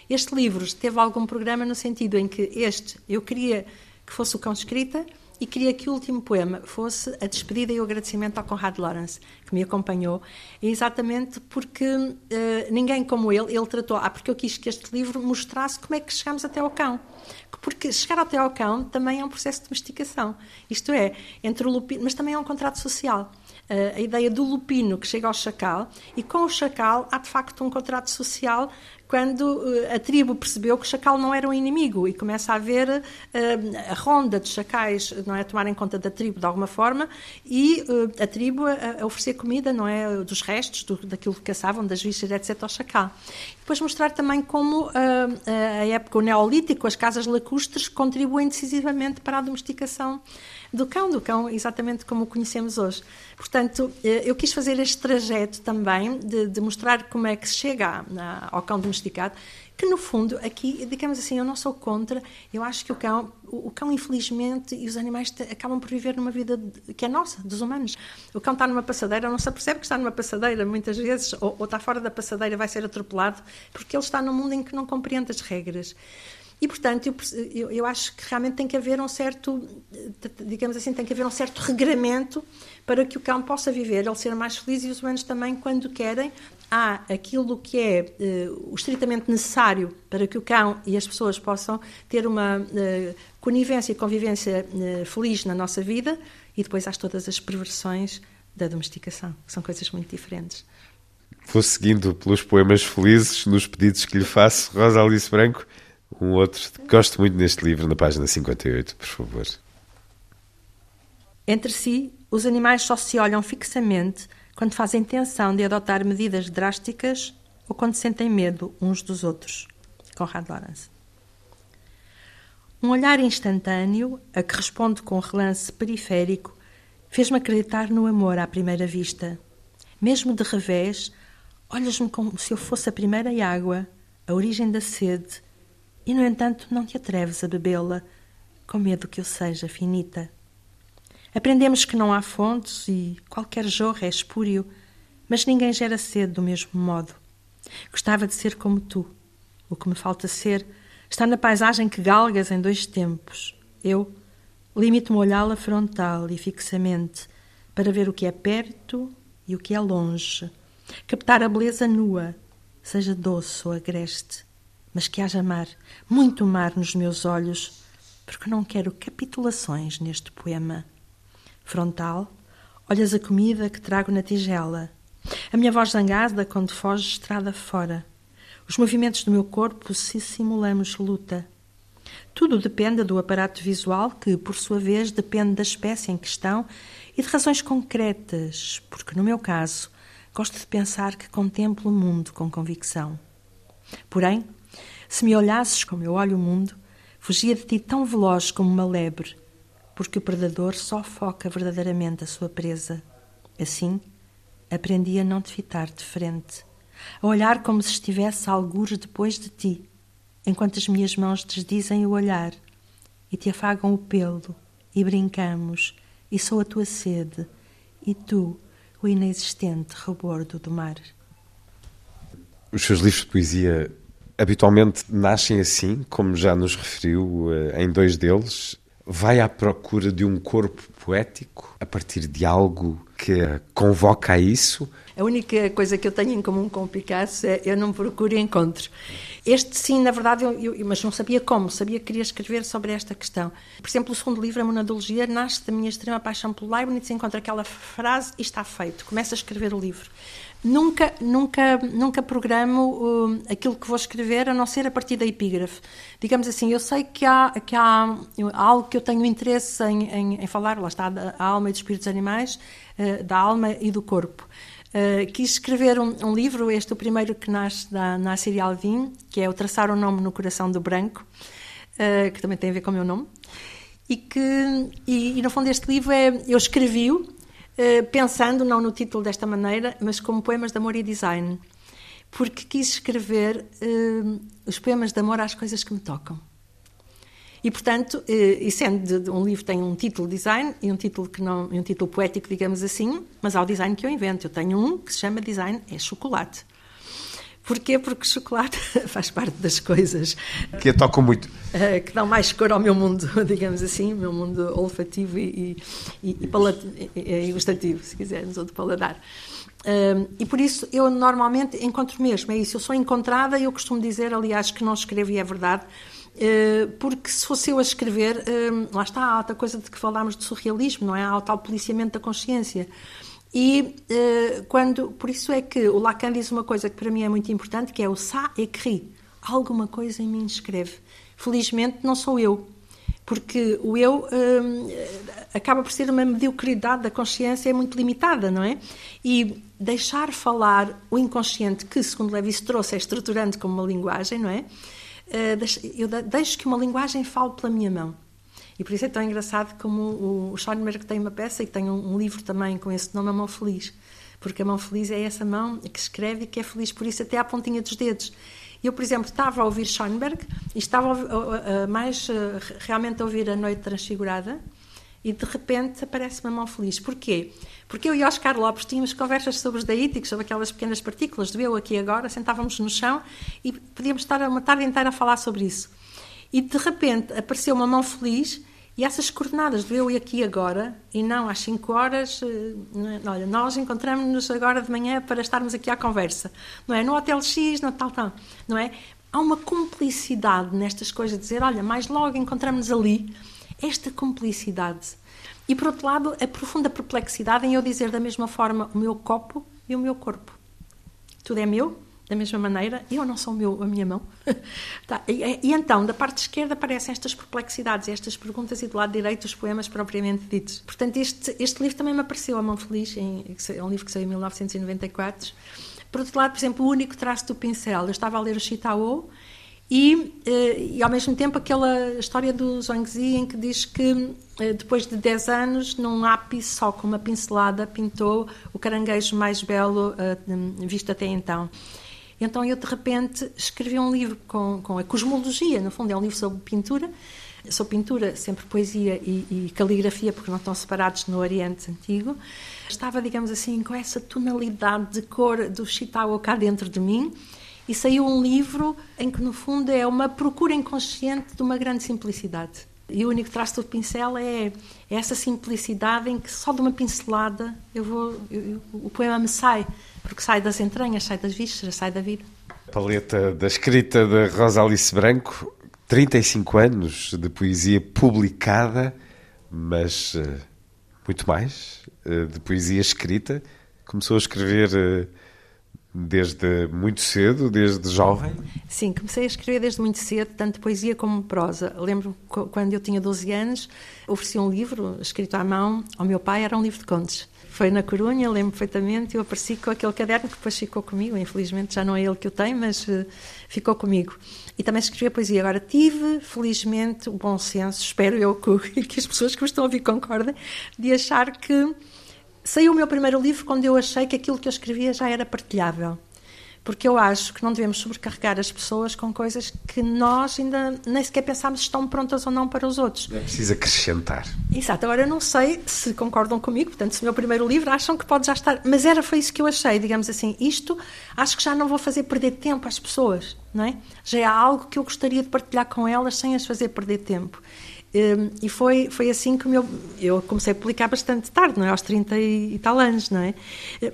Este livro teve algum programa no sentido em que este, eu queria que fosse o cão escrita, e queria que o último poema fosse a despedida e o agradecimento ao Conrad Lawrence, que me acompanhou, exatamente porque uh, ninguém como ele, ele tratou, ah, porque eu quis que este livro mostrasse como é que chegamos até ao cão. Porque chegar até ao cão também é um processo de domesticação. Isto é, entre o lupino, mas também é um contrato social. Uh, a ideia do lupino que chega ao chacal, e com o chacal há de facto um contrato social quando eh, a tribo percebeu que o chacal não era um inimigo e começa a haver uh, a ronda de chacais, não é, a tomar em conta da tribo de alguma forma e uh, a tribo a, oferecer comida, não é, dos restos, do, daquilo que caçavam, das vísceras, etc, ao chacal. Depois mostrar também como a época, o neolítico, as casas lacustres contribuem decisivamente para a domesticação do cão, do cão exatamente como o conhecemos hoje. Portanto, eh, eu quis fazer este trajeto também de, de mostrar como é que se chega ao cão domesticado, que no fundo aqui, digamos assim, eu não sou contra, eu acho que o cão, o cão infelizmente e os animais acabam por viver numa vida que é nossa, dos humanos. O cão está numa passadeira, não se apercebe que está numa passadeira muitas vezes, ou, ou está fora da passadeira, vai ser atropelado, porque ele está num mundo em que não compreende as regras. E, portanto, eu, eu, acho que realmente tem que haver um certo, digamos assim, tem que haver um certo regramento para que o cão possa viver, ele ser mais feliz e os humanos também, quando querem, há aquilo que é uh, o estritamente necessário para que o cão e as pessoas possam ter uma uh, conivência e convivência uh, feliz na nossa vida e depois há todas as perversões da domesticação, que são coisas muito diferentes. Vou seguindo pelos poemas felizes, nos pedidos que lhe faço, Rosa Alice Branco um outro gosto muito neste livro, na página 58, por favor. Entre si, os animais só se olham fixamente quando fazem tensão de adotar medidas drásticas ou quando sentem medo uns dos outros. Conrad Lawrence. Um olhar instantâneo, a que responde com relance periférico, fez-me acreditar no amor à primeira vista. Mesmo de revés, olhas-me como se eu fosse a primeira água, a origem da sede, e, no entanto, não te atreves a bebê-la, com medo que eu seja finita. Aprendemos que não há fontes e qualquer jorro é espúrio, mas ninguém gera sede do mesmo modo. Gostava de ser como tu. O que me falta ser está na paisagem que galgas em dois tempos. Eu limito-me a olhá-la frontal e fixamente para ver o que é perto e o que é longe. Captar a beleza nua, seja doce ou agreste mas que haja mar, muito mar nos meus olhos, porque não quero capitulações neste poema. Frontal, olhas a comida que trago na tigela, a minha voz zangada quando foge estrada fora, os movimentos do meu corpo se simulamos luta. Tudo depende do aparato visual, que, por sua vez, depende da espécie em questão e de razões concretas, porque, no meu caso, gosto de pensar que contemplo o mundo com convicção. Porém, se me olhasses como eu olho o mundo, fugia de ti tão veloz como uma lebre, porque o predador só foca verdadeiramente a sua presa. Assim, aprendi a não te fitar de frente, a olhar como se estivesse algures depois de ti, enquanto as minhas mãos desdizem o olhar e te afagam o pelo, e brincamos, e sou a tua sede, e tu, o inexistente rebordo do mar. Os seus livros de poesia habitualmente nascem assim, como já nos referiu eh, em dois deles. Vai à procura de um corpo poético a partir de algo que convoca a isso? A única coisa que eu tenho em comum com o Picasso é eu não procuro encontro. Este, sim, na verdade, eu, eu, mas não sabia como, sabia que queria escrever sobre esta questão. Por exemplo, o segundo livro, A Monadologia, nasce da minha extrema paixão pelo Leibniz, encontra aquela frase e está feito. Começa a escrever o livro. Nunca, nunca, nunca programo uh, aquilo que vou escrever, a não ser a partir da epígrafe. Digamos assim, eu sei que há, que há algo que eu tenho interesse em, em, em falar, lá está, da alma e dos espíritos animais, uh, da alma e do corpo. Uh, quis escrever um, um, livro, este o primeiro que nasce da Nassir Alvin, que é o Traçar o Nome no Coração do Branco, uh, que também tem a ver com o meu nome, e que, e, e no fundo este livro é, eu escrevi-o pensando não no título desta maneira, mas como poemas de amor e design, porque quis escrever os poemas de amor às coisas que me tocam. E, portanto, eh, e sendo de, um livro tem um título design e um título que não, um título poético, digamos assim, mas há o design que eu invento. Eu tenho um que se chama design é chocolate. Porquê? Porque chocolate faz parte das coisas que a tocam muito, eh, que dão mais cor ao meu mundo, digamos assim, o meu mundo olfativo e, e, e, e, e gustativo, se quisermos, ou de paladar. Um, e por isso eu normalmente encontro mesmo, é isso. Eu sou encontrada e eu costumo dizer, aliás, que não escrevo e é verdade eh, porque se fosse eu a escrever, eh, lá está a alta coisa de que falámos de surrealismo, não é? Há o tal policiamento da consciência. E eh, quando, por isso é que o Lacan diz uma coisa que para mim é muito importante, que é o ça écrit. Alguma coisa em mim escreve. Felizmente não sou eu, porque o eu acaba por ser uma mediocridade da consciência é muito limitada, não é? E deixar falar o inconsciente, que segundo Levi-Strauss é estruturante como uma linguagem, não é? Eh, eu deixo que uma linguagem fale pela minha mão. E por isso é tão engraçado como o Schoenberg tem uma peça e tem um livro também com esse nome, A Mão Feliz. Porque a mão feliz é essa mão que escreve e que é feliz por isso até à pontinha dos dedos. Eu, por exemplo, estava a ouvir Schoenberg e estava a, a, a mais eh, realmente a ouvir A Noite Transfigurada e de repente aparece uma mão feliz. Porquê? Porque eu e Oscar Lopes tínhamos conversas sobre os daíticos, sobre aquelas pequenas partículas do eu aqui agora, sentávamos no chão e podíamos estar uma tarde inteira a falar sobre isso. E de repente apareceu uma mão feliz e essas coordenadas do eu e aqui agora, e não às 5 horas, eh, é? olha, nós encontramos-nos agora de manhã para estarmos aqui à conversa, não é? No Hotel X, no tal, tal, não é? Há uma cumplicidade nestas coisas, de dizer, olha, mais logo encontramos-nos ali, esta cumplicidade. E, por outro lado, a profunda perplexidade em eu dizer da mesma forma o meu copo e o meu corpo. Tudo é meu, da mesma maneira, eu não sou meu, a minha mão. tá. e, e, então, da parte esquerda aparecem estas perplexidades, estas perguntas, e do lado direito os poemas propriamente ditos. Portanto, este, este livro também me apareceu, A Mão Feliz, em, é um livro que saiu em 1994. Por outro lado, por exemplo, o único traço do pincel. Eu estava a ler o Chitao e, eh, e, ao mesmo tempo aquela história do Zhuangzi em que diz que eh, depois de 10 anos num lápis só com uma pincelada pintou o caranguejo mais belo eh, visto até então então eu de repente escrevi um livro com, com a cosmologia no fundo é um livro sobre pintura sobre pintura, sempre poesia e, e caligrafia porque não estão separados no Oriente Antigo estava digamos assim com essa tonalidade de cor do Chitao cá dentro de mim e saiu um livro em que, no fundo, é uma procura inconsciente de uma grande simplicidade. E o único traço do pincel é, essa simplicidade em que só de uma pincelada eu vou, eu, o poema me sai, porque sai das entranhas, sai das vísceras, sai da vida. Paleta da escrita de Rosa Alice Branco, 35 anos de poesia publicada, mas uh, muito mais, uh, de poesia escrita. Começou a escrever uh, Desde muito cedo, desde jovem? Sim, comecei a escrever desde muito cedo, tanto poesia como prosa. Lembro quando eu tinha 12 anos, ofereci um livro escrito à mão ao meu pai, era um livro de contos. Foi na Corunha, lembro perfeitamente, eu apareci com aquele caderno que depois ficou comigo, infelizmente já não é ele que eu tenho, mas uh, ficou comigo. E também escrevi poesia. Agora tive, felizmente, o bom senso, espero eu que, que as pessoas que me estão a ouvir concordem, de achar que Saiu o meu primeiro livro quando eu achei que aquilo que eu escrevia já era partilhável. Porque eu acho que não devemos sobrecarregar as pessoas com coisas que nós ainda nem sequer pensamos se estão prontas ou não para os outros. É preciso acrescentar. Exato. Agora, eu não sei se concordam comigo, portanto, se o meu primeiro livro acham que pode já estar. Mas era foi isso que eu achei, digamos assim. Isto acho que já não vou fazer perder tempo às pessoas, não é? Já é algo que eu gostaria de partilhar com elas sem as fazer perder tempo. Um, e foi, foi assim que eu, eu comecei a publicar bastante tarde, não é? Aos 30 e, e tal anos, não é?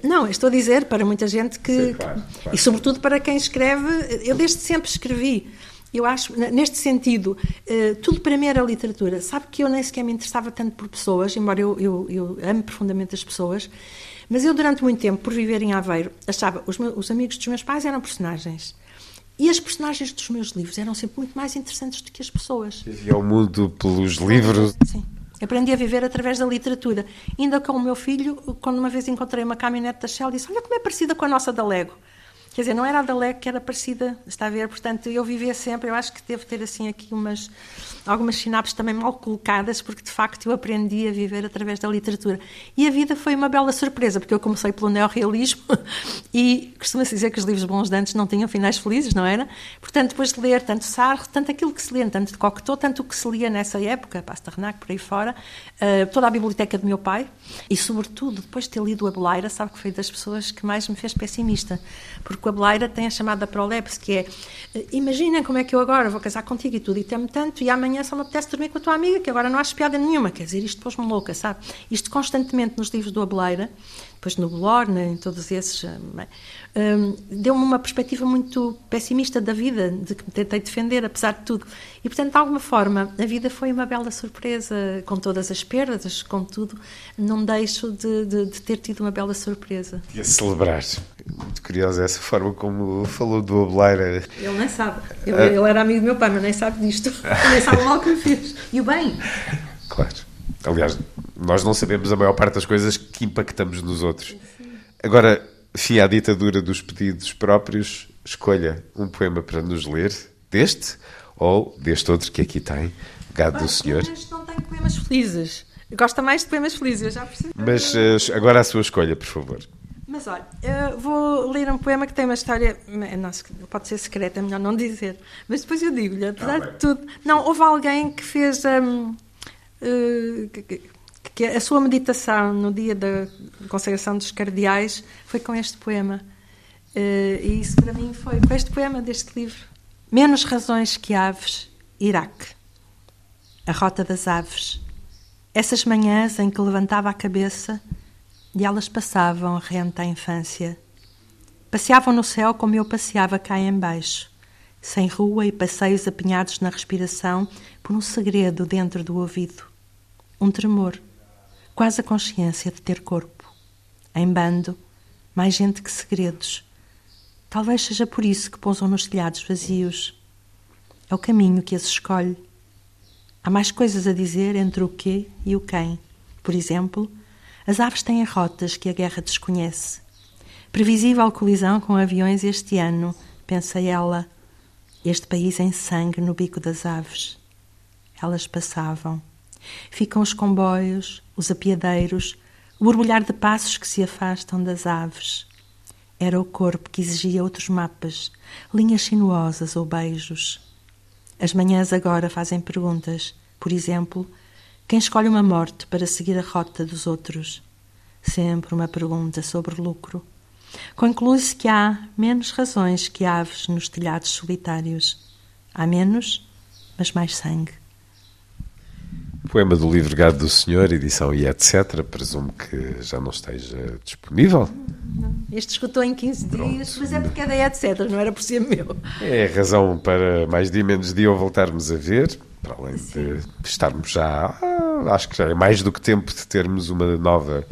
Não, estou a dizer para muita gente que. Sim, claro, claro. E sobretudo para quem escreve, eu desde sempre escrevi. Eu acho, neste sentido, uh, tudo para mim era literatura. Sabe que eu nem sequer me interessava tanto por pessoas, embora eu, eu, eu ame profundamente as pessoas, mas eu, durante muito tempo, por viver em Aveiro, achava os, meus, os amigos dos meus pais eram personagens. E as personagens dos meus livros eram sempre muito mais interessantes do que as pessoas. Vivia o mundo pelos livros. Sim. Aprendi a viver através da literatura. Ainda com o meu filho, quando uma vez encontrei uma caminhonete da Shell, disse: Olha como é parecida com a nossa da Lego. Quer dizer, não era a da Lego que era parecida, está a ver? Portanto, eu vivia sempre, eu acho que devo ter assim aqui umas, algumas sinapses também mal colocadas, porque de facto eu aprendi a viver através da literatura. E a vida foi uma bela surpresa, porque eu comecei pelo neorrealismo e costuma-se dizer que os livros bons de antes não tinham finais felizes, não era? Portanto, depois de ler tanto Sartre, tanto aquilo que se lia, tanto de Cocteau, tanto o que se lia nessa época, Pasternak, por aí fora, uh, toda a biblioteca do meu pai, e sobretudo depois de ter lido a Beleira, sabe que foi das pessoas que mais me fez pessimista, porque a Beleira tem a chamada prolepse, que é imaginem como é que eu agora vou casar contigo e tudo, e temo tanto, e amanhã só me apetece dormir com a tua amiga, que agora não acho piada nenhuma. Quer dizer, isto pôs-me louca, sabe? Isto constantemente nos livros do Abeleira, depois no Bolorna, em todos esses, um, deu-me uma perspectiva muito pessimista da vida, de que me tentei defender, apesar de tudo. E, portanto, de alguma forma, a vida foi uma bela surpresa, com todas as perdas, com tudo. Não deixo de, de, de ter tido uma bela surpresa. E a celebrar. Curiosa essa forma como falou do Abeleira. Ele nem sabe. Ele, ah. ele, era amigo do meu pai, mas nem sabe disto. nem sabe o mal que me fez. E o bem. Claro. Aliás, nós não sabemos a maior parte das coisas que impactamos nos outros. Agora, fia à ditadura dos pedidos próprios, escolha um poema para nos ler, deste ou deste outro que aqui tem, Gado do Senhor. Mas não tenho poemas felizes. Gosta mais de poemas felizes, eu já percebi. Mas uh, agora a sua escolha, por favor. Mas olha, vou ler um poema que tem uma história. Não, pode ser secreta, é melhor não dizer. Mas depois eu digo-lhe, apesar ah, de tudo. Não, houve alguém que fez. Um, uh, que, que a sua meditação no dia da consagração dos cardeais foi com este poema. Uh, e isso para mim foi com este poema deste livro. Menos razões que aves, Iraque. A rota das aves. Essas manhãs em que levantava a cabeça e elas passavam rente à infância. Passeavam no céu como eu passeava cá embaixo, sem rua e passeios apinhados na respiração por um segredo dentro do ouvido. Um tremor, quase a consciência de ter corpo. Em bando, mais gente que segredos. Talvez seja por isso que pousam nos telhados vazios. É o caminho que as escolhe. Há mais coisas a dizer entre o quê e o quem. Por exemplo, as aves têm rotas que a guerra desconhece. Previsível colisão com aviões este ano, pensa ela. Este país em sangue no bico das aves. Elas passavam. Ficam os comboios, os apiadeiros, o borbulhar de passos que se afastam das aves. Era o corpo que exigia outros mapas, linhas sinuosas ou beijos. As manhãs agora fazem perguntas. Por exemplo, quem escolhe uma morte para seguir a rota dos outros? Sempre uma pergunta sobre lucro. Conclui-se que há menos razões que aves nos telhados solitários. Há menos, mas mais sangue. Poema do livro Gado do Senhor, edição e etc. Presumo que já não esteja disponível. Este escutou em 15 Pronto. dias, mas é porque é da etc. Não era por ser meu. É razão para mais dia menos dia o voltarmos a ver, para além Sim. de estarmos já. Ah, acho que já é mais do que tempo de termos uma nova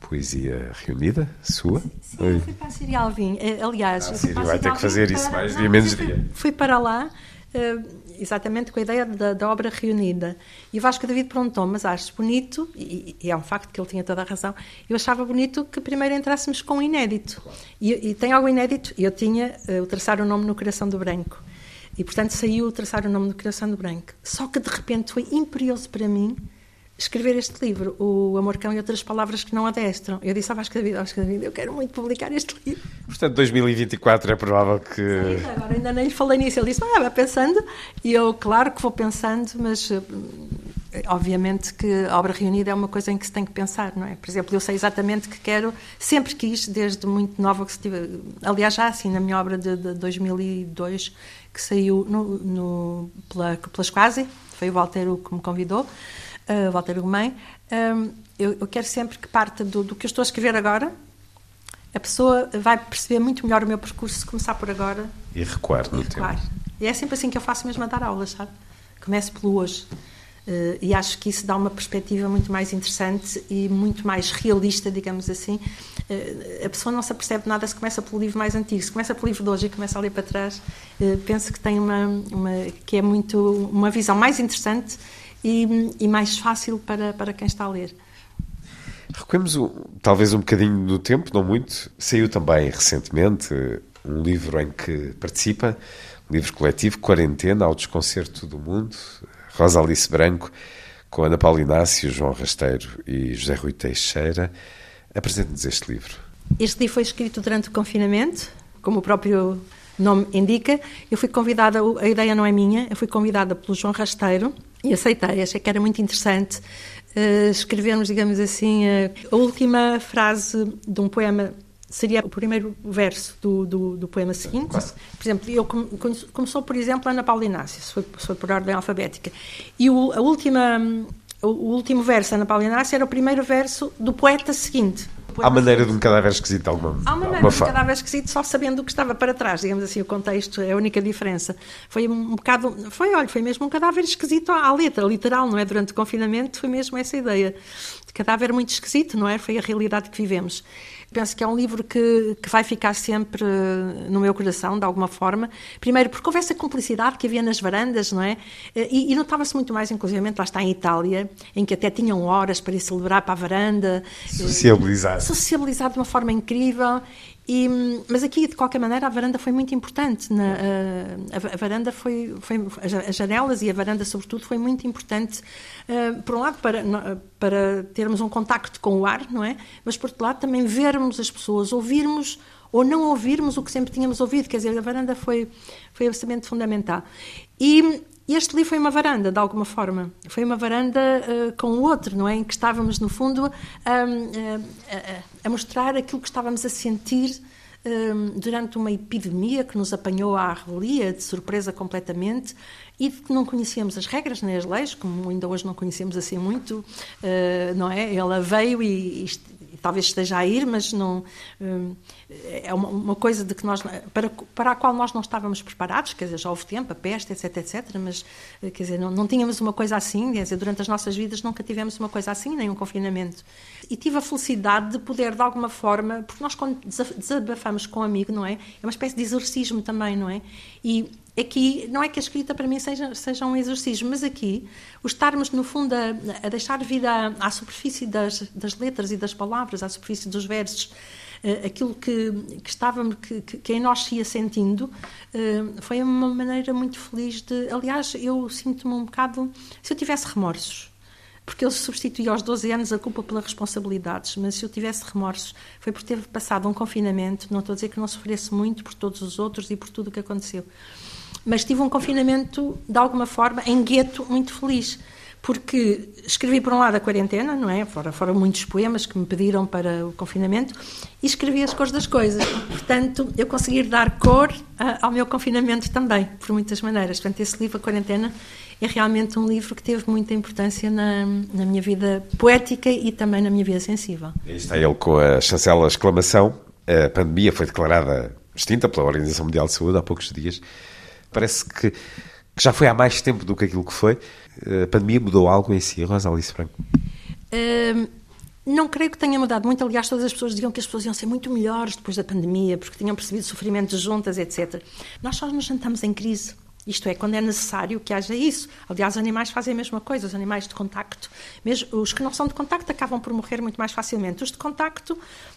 poesia reunida, sua? Sim, fui para a Síria Alvim. Eh, aliás, ah, Síria vai ter que fazer isso mais dia menos dia. Fui para lá. Uh, exatamente com a ideia da, da, obra reunida. E o Vasco David perguntou mas acho bonito, e, e, é um facto que ele tinha toda a razão, eu achava bonito que primeiro entrássemos com o inédito. E, e tem algo inédito, eu tinha uh, o traçar o nome no coração do branco. E, portanto, saiu traçar o nome no coração do branco. Só que, de repente, foi imperioso para mim escrever este livro, O Amor Cão e Outras Palavras que Não Adestram. Eu disse ao Vasco David, Vasco David, eu quero muito publicar este livro. Portanto, 2024 é provável que... Sim, agora ainda nem lhe falei nisso. Ele disse, ah, vai pensando. E eu, claro que vou pensando, mas eh, obviamente que a obra reunida é uma coisa em que se tem que pensar, não é? Por exemplo, eu sei exatamente que quero, sempre quis, desde muito nova, que se tive, aliás, já assim, na minha obra de, de 2002, que saiu no, no, pela, pelas quase, foi o Walter que me convidou, uh, Walter Mãe. Um, eu, eu, quero sempre que parta do, do, que eu estou a escrever agora. A pessoa vai perceber muito melhor o meu percurso se começar por agora. E recuar no e recuar. tempo. E é sempre assim que eu faço mesmo a dar aulas, sabe? Começo pelo hoje. Uh, e acho que isso dá uma perspectiva muito mais interessante e muito mais realista, digamos assim. Uh, a pessoa não se apercebe nada se começa pelo livro mais antigo. Se começa pelo livro de hoje e começa a ler para trás, uh, penso que tem uma, uma, que é muito uma visão mais interessante e, e mais fácil para, para quem está a ler. Recuemos talvez um bocadinho do tempo, não muito. Saiu também recentemente um livro em que participa, um livro coletivo, Quarentena ao Desconcerto do Mundo, Rosa Alice Branco, com Ana Paula Inácio, João Rasteiro e José Rui Teixeira. Apresente-nos este livro. Este livro foi escrito durante o confinamento, como o próprio nome indica. Eu fui convidada, a ideia não é minha, eu fui convidada pelo João Rasteiro e aceitei, achei que era muito interessante uh, escrevermos, digamos assim, uh, a última frase de um poema seria o primeiro verso do, do, do poema seguinte. Por exemplo, eu começou, por exemplo, Ana Paula Inácio, se foi, foi por ordem alfabética. E o, a última, o, o último verso, Ana Paula Inácio, era o primeiro verso do poeta seguinte. Há maneira de um cadáver esquisito, alguma Há maneira de um cadáver esquisito, só sabendo o que estava para trás, digamos assim, o contexto é a única diferença. Foi um bocado, foi, olha, foi mesmo um cadáver esquisito à letra, literal, não é? Durante o confinamento foi mesmo essa ideia. De cadáver muito esquisito, não é? Foi a realidade que vivemos. Penso que é um livro que, que vai ficar sempre no meu coração, de alguma forma. Primeiro, porque houve essa cumplicidade que havia nas varandas, não é? E, e notava-se muito mais, inclusive, lá está em Itália, em que até tinham horas para ir celebrar para a varanda. Sociabilizar. Sociabilizar de uma forma incrível. E, mas aqui, de qualquer maneira, a varanda foi muito importante. Na, a, a, varanda foi, foi, as janelas e a varanda, sobretudo, foi muito importante, uh, por um lado, para, para termos um contacto com o ar, não é? Mas, por outro lado, também vermos as pessoas, ouvirmos ou não ouvirmos o que sempre tínhamos ouvido. Quer dizer, a varanda foi, foi absolutamente fundamental. E este livro foi uma varanda, de alguma forma. Foi uma varanda uh, com o outro, não é? Em que estávamos, no fundo, a mostrar aquilo que estávamos a sentir um, durante uma epidemia que nos apanhou à revelia, de surpresa completamente, e de que não conhecíamos as regras nem as leis, como ainda hoje não conhecemos assim muito, uh, não é? Ela veio e, e, talvez esteja a ir, mas não é uma, uma, coisa de que nós para para a qual nós não estávamos preparados, quer dizer, já houve tempo, a peste, etc, etc, mas quer dizer, não, não tínhamos uma coisa assim, quer dizer, durante as nossas vidas nunca tivemos uma coisa assim, nem um confinamento. E tive a felicidade de poder de alguma forma, porque nós quando desabafamos com um amigo, não é? É uma espécie de exorcismo também, não é? E aqui, não é que a escrita para mim seja, seja um exercício, mas aqui, o estarmos, no fundo, a, a deixar vir à, à superfície das, das, letras e das palavras, à superfície dos versos, aquilo que, que estávamos, que, que, em nós se ia sentindo, uh, foi uma maneira muito feliz de. Aliás, eu sinto-me um bocado. Se eu tivesse remorsos. Porque eu substituí aos 12 anos a culpa pelas responsabilidades, mas se eu tivesse remorsos foi por ter passado um confinamento, não estou a dizer que não sofresse muito por todos os outros e por tudo o que aconteceu mas tive um confinamento, de alguma forma, em gueto, muito feliz. Porque escrevi, por um lado, a quarentena, não é? Fora, muitos poemas que me pediram para o confinamento, e escrevi as cores das coisas. Portanto, eu consegui dar cor ao meu confinamento também, por muitas maneiras. Portanto, esse livro, A Quarentena, é realmente um livro que teve muita importância na, na minha vida poética e também na minha vida sensível. Aí está ele com a chancela exclamação. A pandemia foi declarada extinta pela Organização Mundial de Saúde há poucos dias. Parece que, que, já foi há mais tempo do que aquilo que foi. A pandemia mudou algo em si, Rosa Alice Franco? Um, não creio que tenha mudado muito. Aliás, todas as pessoas diziam que as pessoas iam ser muito melhores depois da pandemia, porque tinham percebido sofrimentos juntas, etc. Nós só nos sentamos em crise. Isto é, quando é necessário que haja isso. Aliás, os animais fazem a mesma coisa, os animais de contacto. Mesmo os que não são de contacto acabam por morrer muito mais facilmente. Os de contacto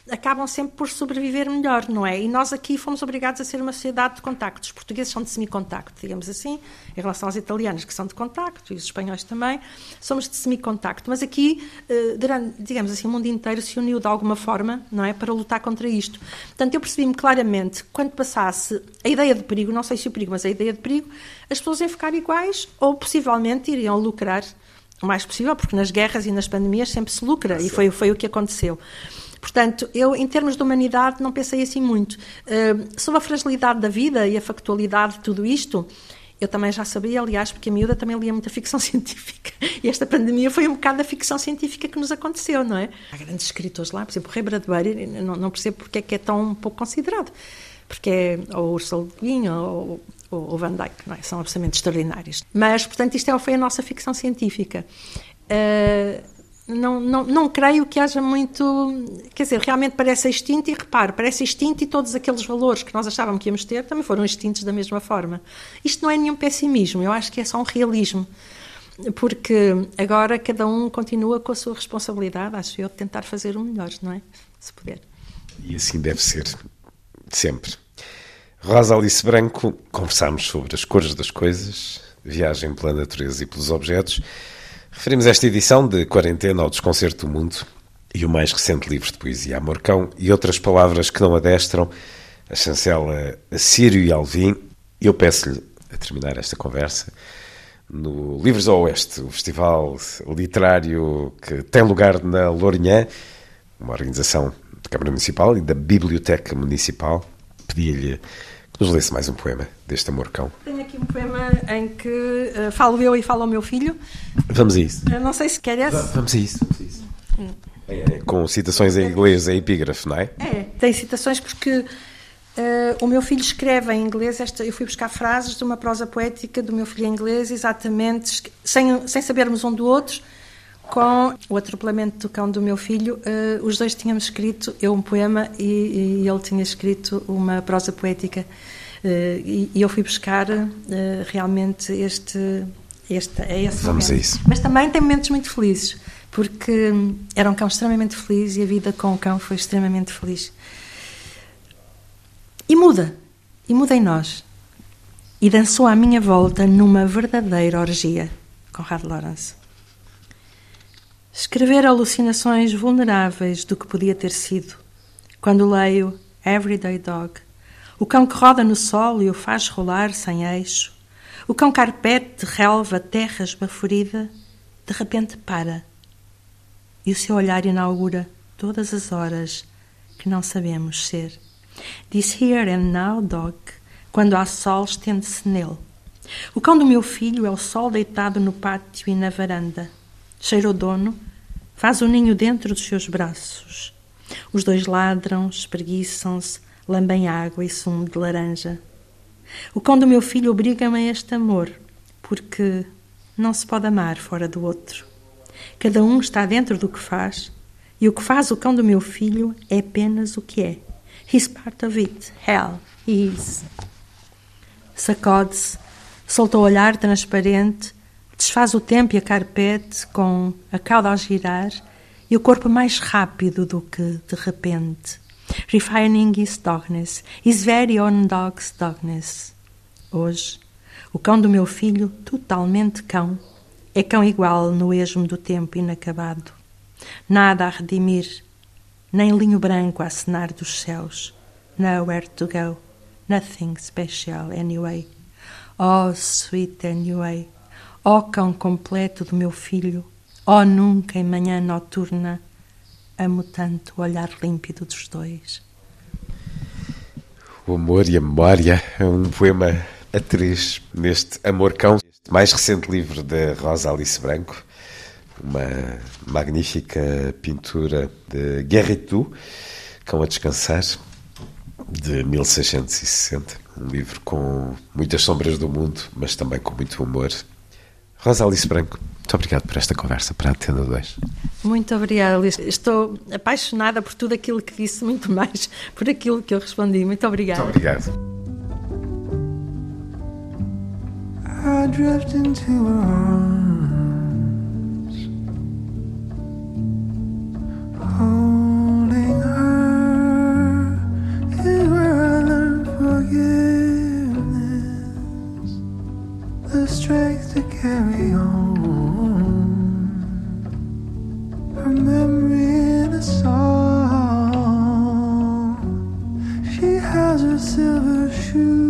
acabam sempre por sobreviver melhor, não é? E nós aqui fomos obrigados a ser uma sociedade de contacto. Os portugueses são de semicontacto, digamos assim, em relação aos italianos, que são de contacto, e os espanhóis também, somos de semicontacto. Mas aqui, eh, durante, digamos assim, o mundo inteiro se uniu de alguma forma, não é? Para lutar contra isto. Portanto, eu percebi-me claramente, quando passasse a ideia de perigo, não sei se o perigo, mas a ideia de perigo, as pessoas iam ficar iguais ou possivelmente iriam lucrar o mais possível, porque nas guerras e nas pandemias sempre se lucra, e foi, foi o que aconteceu. Portanto, eu, em termos de humanidade, não pensei assim muito. Uh, sobre a fragilidade da vida e a factualidade de tudo isto, Eu também já sabia, aliás, porque a miúda também lia muita ficção científica. E esta pandemia foi um bocado da ficção científica que nos aconteceu, não é? Há grandes escritores lá, por exemplo, o Ray Bradbury, não, não percebo porque é que é tão pouco considerado. Porque é ou Ursula Guin ou, ou, Van não é? São absolutamente extraordinários. Mas, portanto, isto é, foi a nossa ficção científica. Uh, não, não, não creio que haja muito. Quer dizer, realmente parece extinto, e repare, parece extinto e todos aqueles valores que nós achávamos que íamos ter também foram extintos da mesma forma. Isto não é nenhum pessimismo, eu acho que é só um realismo. Porque agora cada um continua com a sua responsabilidade, acho eu, de tentar fazer o melhor, não é? Se puder. E assim deve ser, sempre. Rosa Alice Branco, conversámos sobre as cores das coisas, viagem pela natureza e pelos objetos. Referimos esta edição de Quarentena ao Desconcerto do Mundo e o mais recente livro de poesia Amorcão e outras palavras que não adestram, a chancela Assírio e Alvim. Eu peço-lhe, a terminar esta conversa, no Livros ao Oeste, o festival literário que tem lugar na Lourinhã, uma organização Câmara Municipal e da Biblioteca Municipal, pedi-lhe que nos lesse mais um poema deste Amorcão. Tenho aqui um poema em que uh, falo eu e falo ao meu filho. Vamos a isso. Eu não sei se quer esse. Vamos a isso. Vamos a isso. Hum. É, com citações em inglês, é epígrafe, não é? É, tem citações porque uh, o meu filho escreve em inglês. Esta, eu fui buscar frases de uma prosa poética do meu filho em inglês, exatamente, sem, sem sabermos um do outro. Com o atropelamento do cão do meu filho, uh, os dois tínhamos escrito, eu um poema e, e ele tinha escrito uma prosa poética. Uh, e, e, eu fui buscar uh, realmente este, este é esse Vamos momento. a isso. Mas também tem momentos muito felizes, porque hum, era um cão extremamente feliz e a vida com o cão foi extremamente feliz. E muda, e muda em nós. E dançou à minha volta numa verdadeira orgia. Conrad Lawrence. Escrever alucinações vulneráveis do que podia ter sido. Quando leio Everyday Dog, o cão que roda no sol e o faz rolar sem eixo, o cão carpete de relva terra esbaforida, de repente para. E o seu olhar inaugura todas as horas que não sabemos ser. Diz here and now, dog, quando há sol estende-se nele. O cão do meu filho é o sol deitado no pátio e na varanda. Cheira o dono, faz o ninho dentro dos seus braços. Os dois ladram, espreguiçam-se, lambem água e sumo de laranja. O cão do meu filho obriga-me a este amor, porque não se pode amar fora do outro. Cada um está dentro do que faz, e o que faz o cão do meu filho é apenas o que é. He's part of it. Hell, he is. Sacode-se, solta o olhar transparente, desfaz o tempo e a carpete com a cauda a girar e o corpo mais rápido do que de repente refining his darkness, his very own dog's darkness. Hoje, o cão do meu filho, totalmente cão, é cão igual no esmo do tempo inacabado. Nada a redimir, nem linho branco a acenar dos céus. Nowhere to go, nothing special anyway. Oh, sweet anyway, oh cão completo do meu filho, oh nunca em manhã noturna, Amo tanto o olhar límpido dos dois. O Amor e a Memória é um poema a três neste Amor Cão, mais recente livro da Rosa Alice Branco, uma magnífica pintura de Guerritou, Cão a Descansar, de 1660. Um livro com muitas sombras do mundo, mas também com muito humor. Rosa Alice Branco, muito obrigado por esta conversa para a Antena 2. Muito obrigada, Luís. Estou apaixonada por tudo aquilo que disse, muito mais por aquilo que eu respondi. Muito obrigada. Muito obrigado. I drift into arms, holding her is where I learn forgiveness, the strength to carry on. Her memory in a song. She has her silver shoes.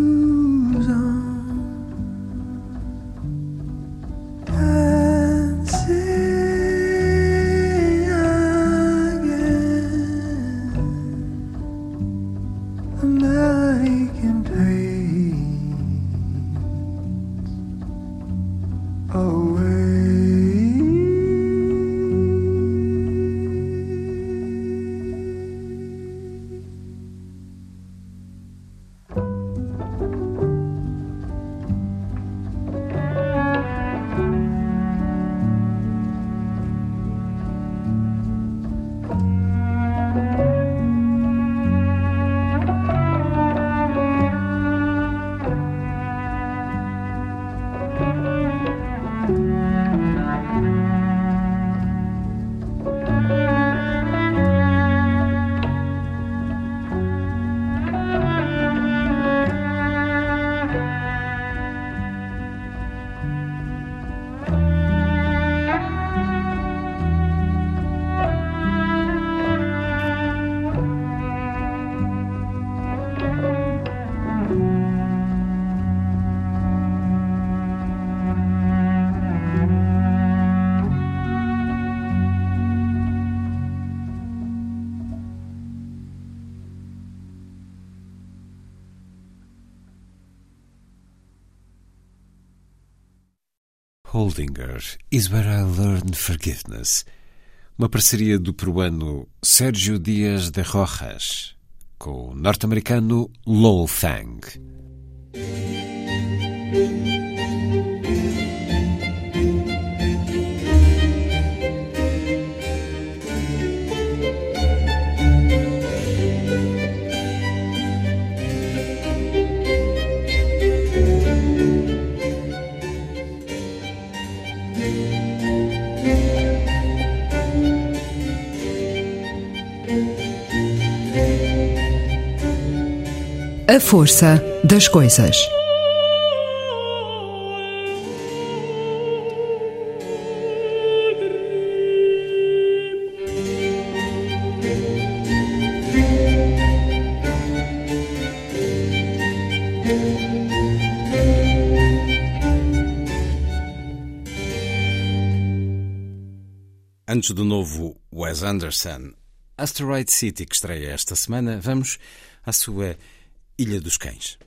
Holdinger, Is Where I Learned Forgiveness. Uma parceria do peruano Sérgio Dias de Rojas com o norte-americano Lowell Fang. A força das coisas. Antes do novo Wes Anderson, Asteroid City, que estreia esta semana, vamos à sua Ilha dos Cães.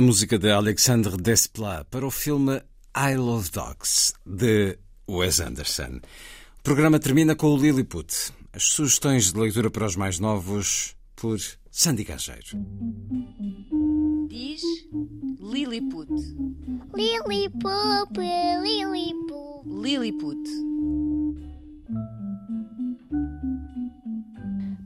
Música de Alexandre Desplat para o filme I Love Dogs, de Wes Anderson. O programa termina com o Lilliput. As sugestões de leitura para os mais novos por Sandy Gageiro. Diz Lilliput. Lilliput, Lilliput. Lilliput.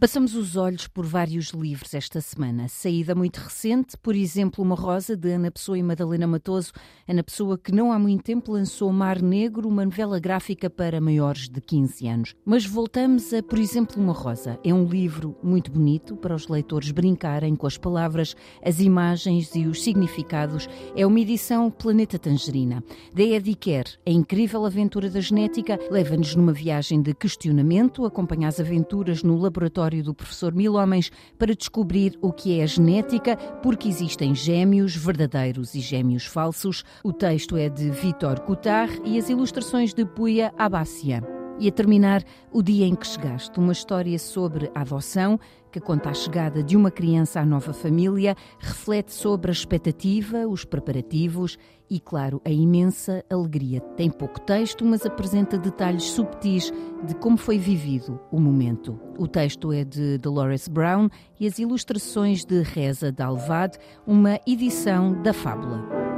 Passamos os olhos por vários livros esta semana. Saída muito recente, por exemplo, Uma Rosa, de Ana Pessoa e Madalena Matoso. Ana Pessoa, que não há muito tempo lançou Mar Negro, uma novela gráfica para maiores de 15 anos. Mas voltamos a, por exemplo, Uma Rosa. É um livro muito bonito para os leitores brincarem com as palavras, as imagens e os significados. É uma edição Planeta Tangerina. Da Eddie Kerr, a incrível aventura da genética leva-nos numa viagem de questionamento, acompanha as aventuras no laboratório laboratório do professor Mil Homens para descobrir o que é a genética, porque existem gêmeos verdadeiros e gêmeos falsos. O texto é de Vitor Coutar e as ilustrações de Puya Abassia. E a terminar, O Dia em que Chegaste, uma história sobre a adoção que conta a chegada de uma criança à nova família, reflete sobre a expectativa, os preparativos e, claro, a imensa alegria. Tem pouco texto, mas apresenta detalhes subtis de como foi vivido o momento. O texto é de Dolores Brown e as ilustrações de Reza Dalvad, uma edição da Fábula.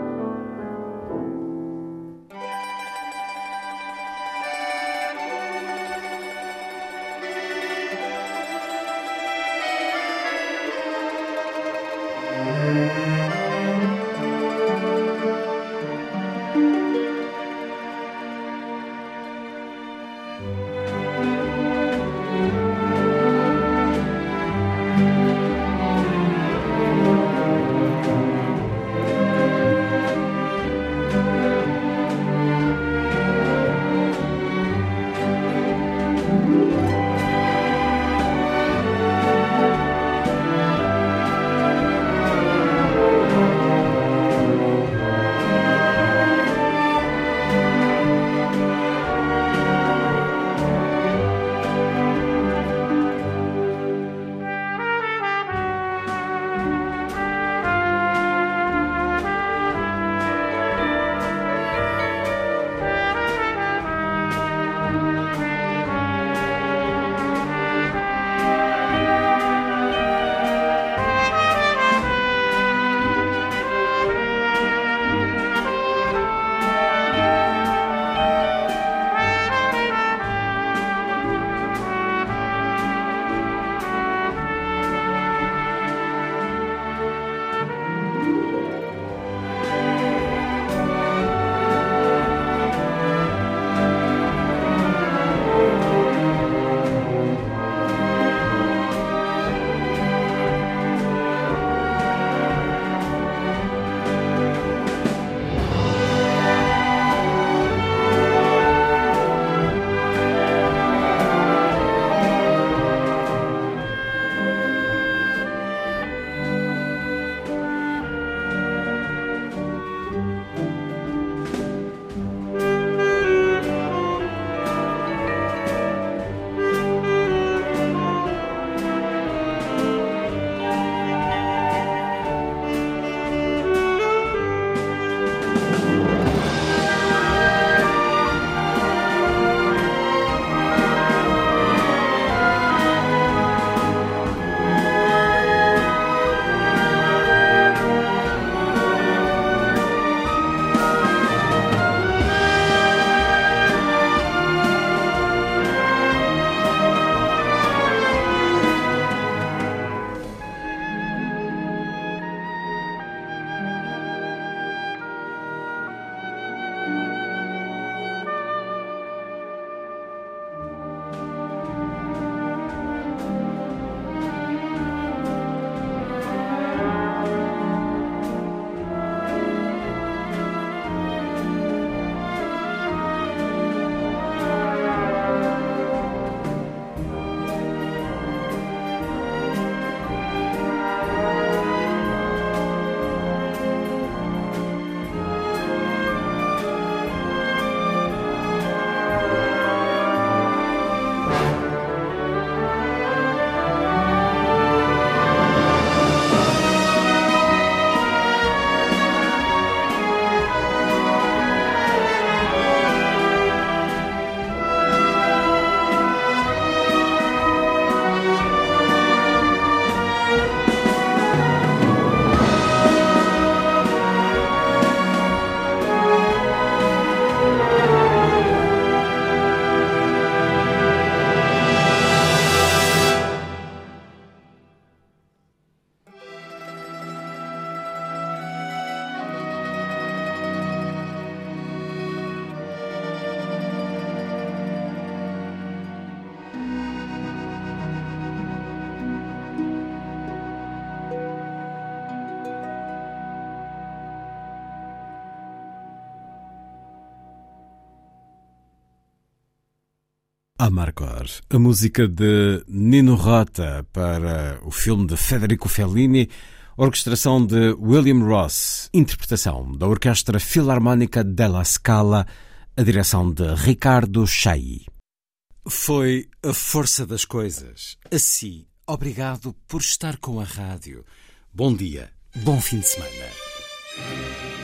Amarcor, a música de Nino Rota para o filme de Federico Fellini, orquestração de William Ross, interpretação da Orquestra Filarmónica della Scala, a direção de Ricardo Chailly. Foi a força das coisas. Assim, obrigado por estar com a rádio. Bom dia, bom fim de semana.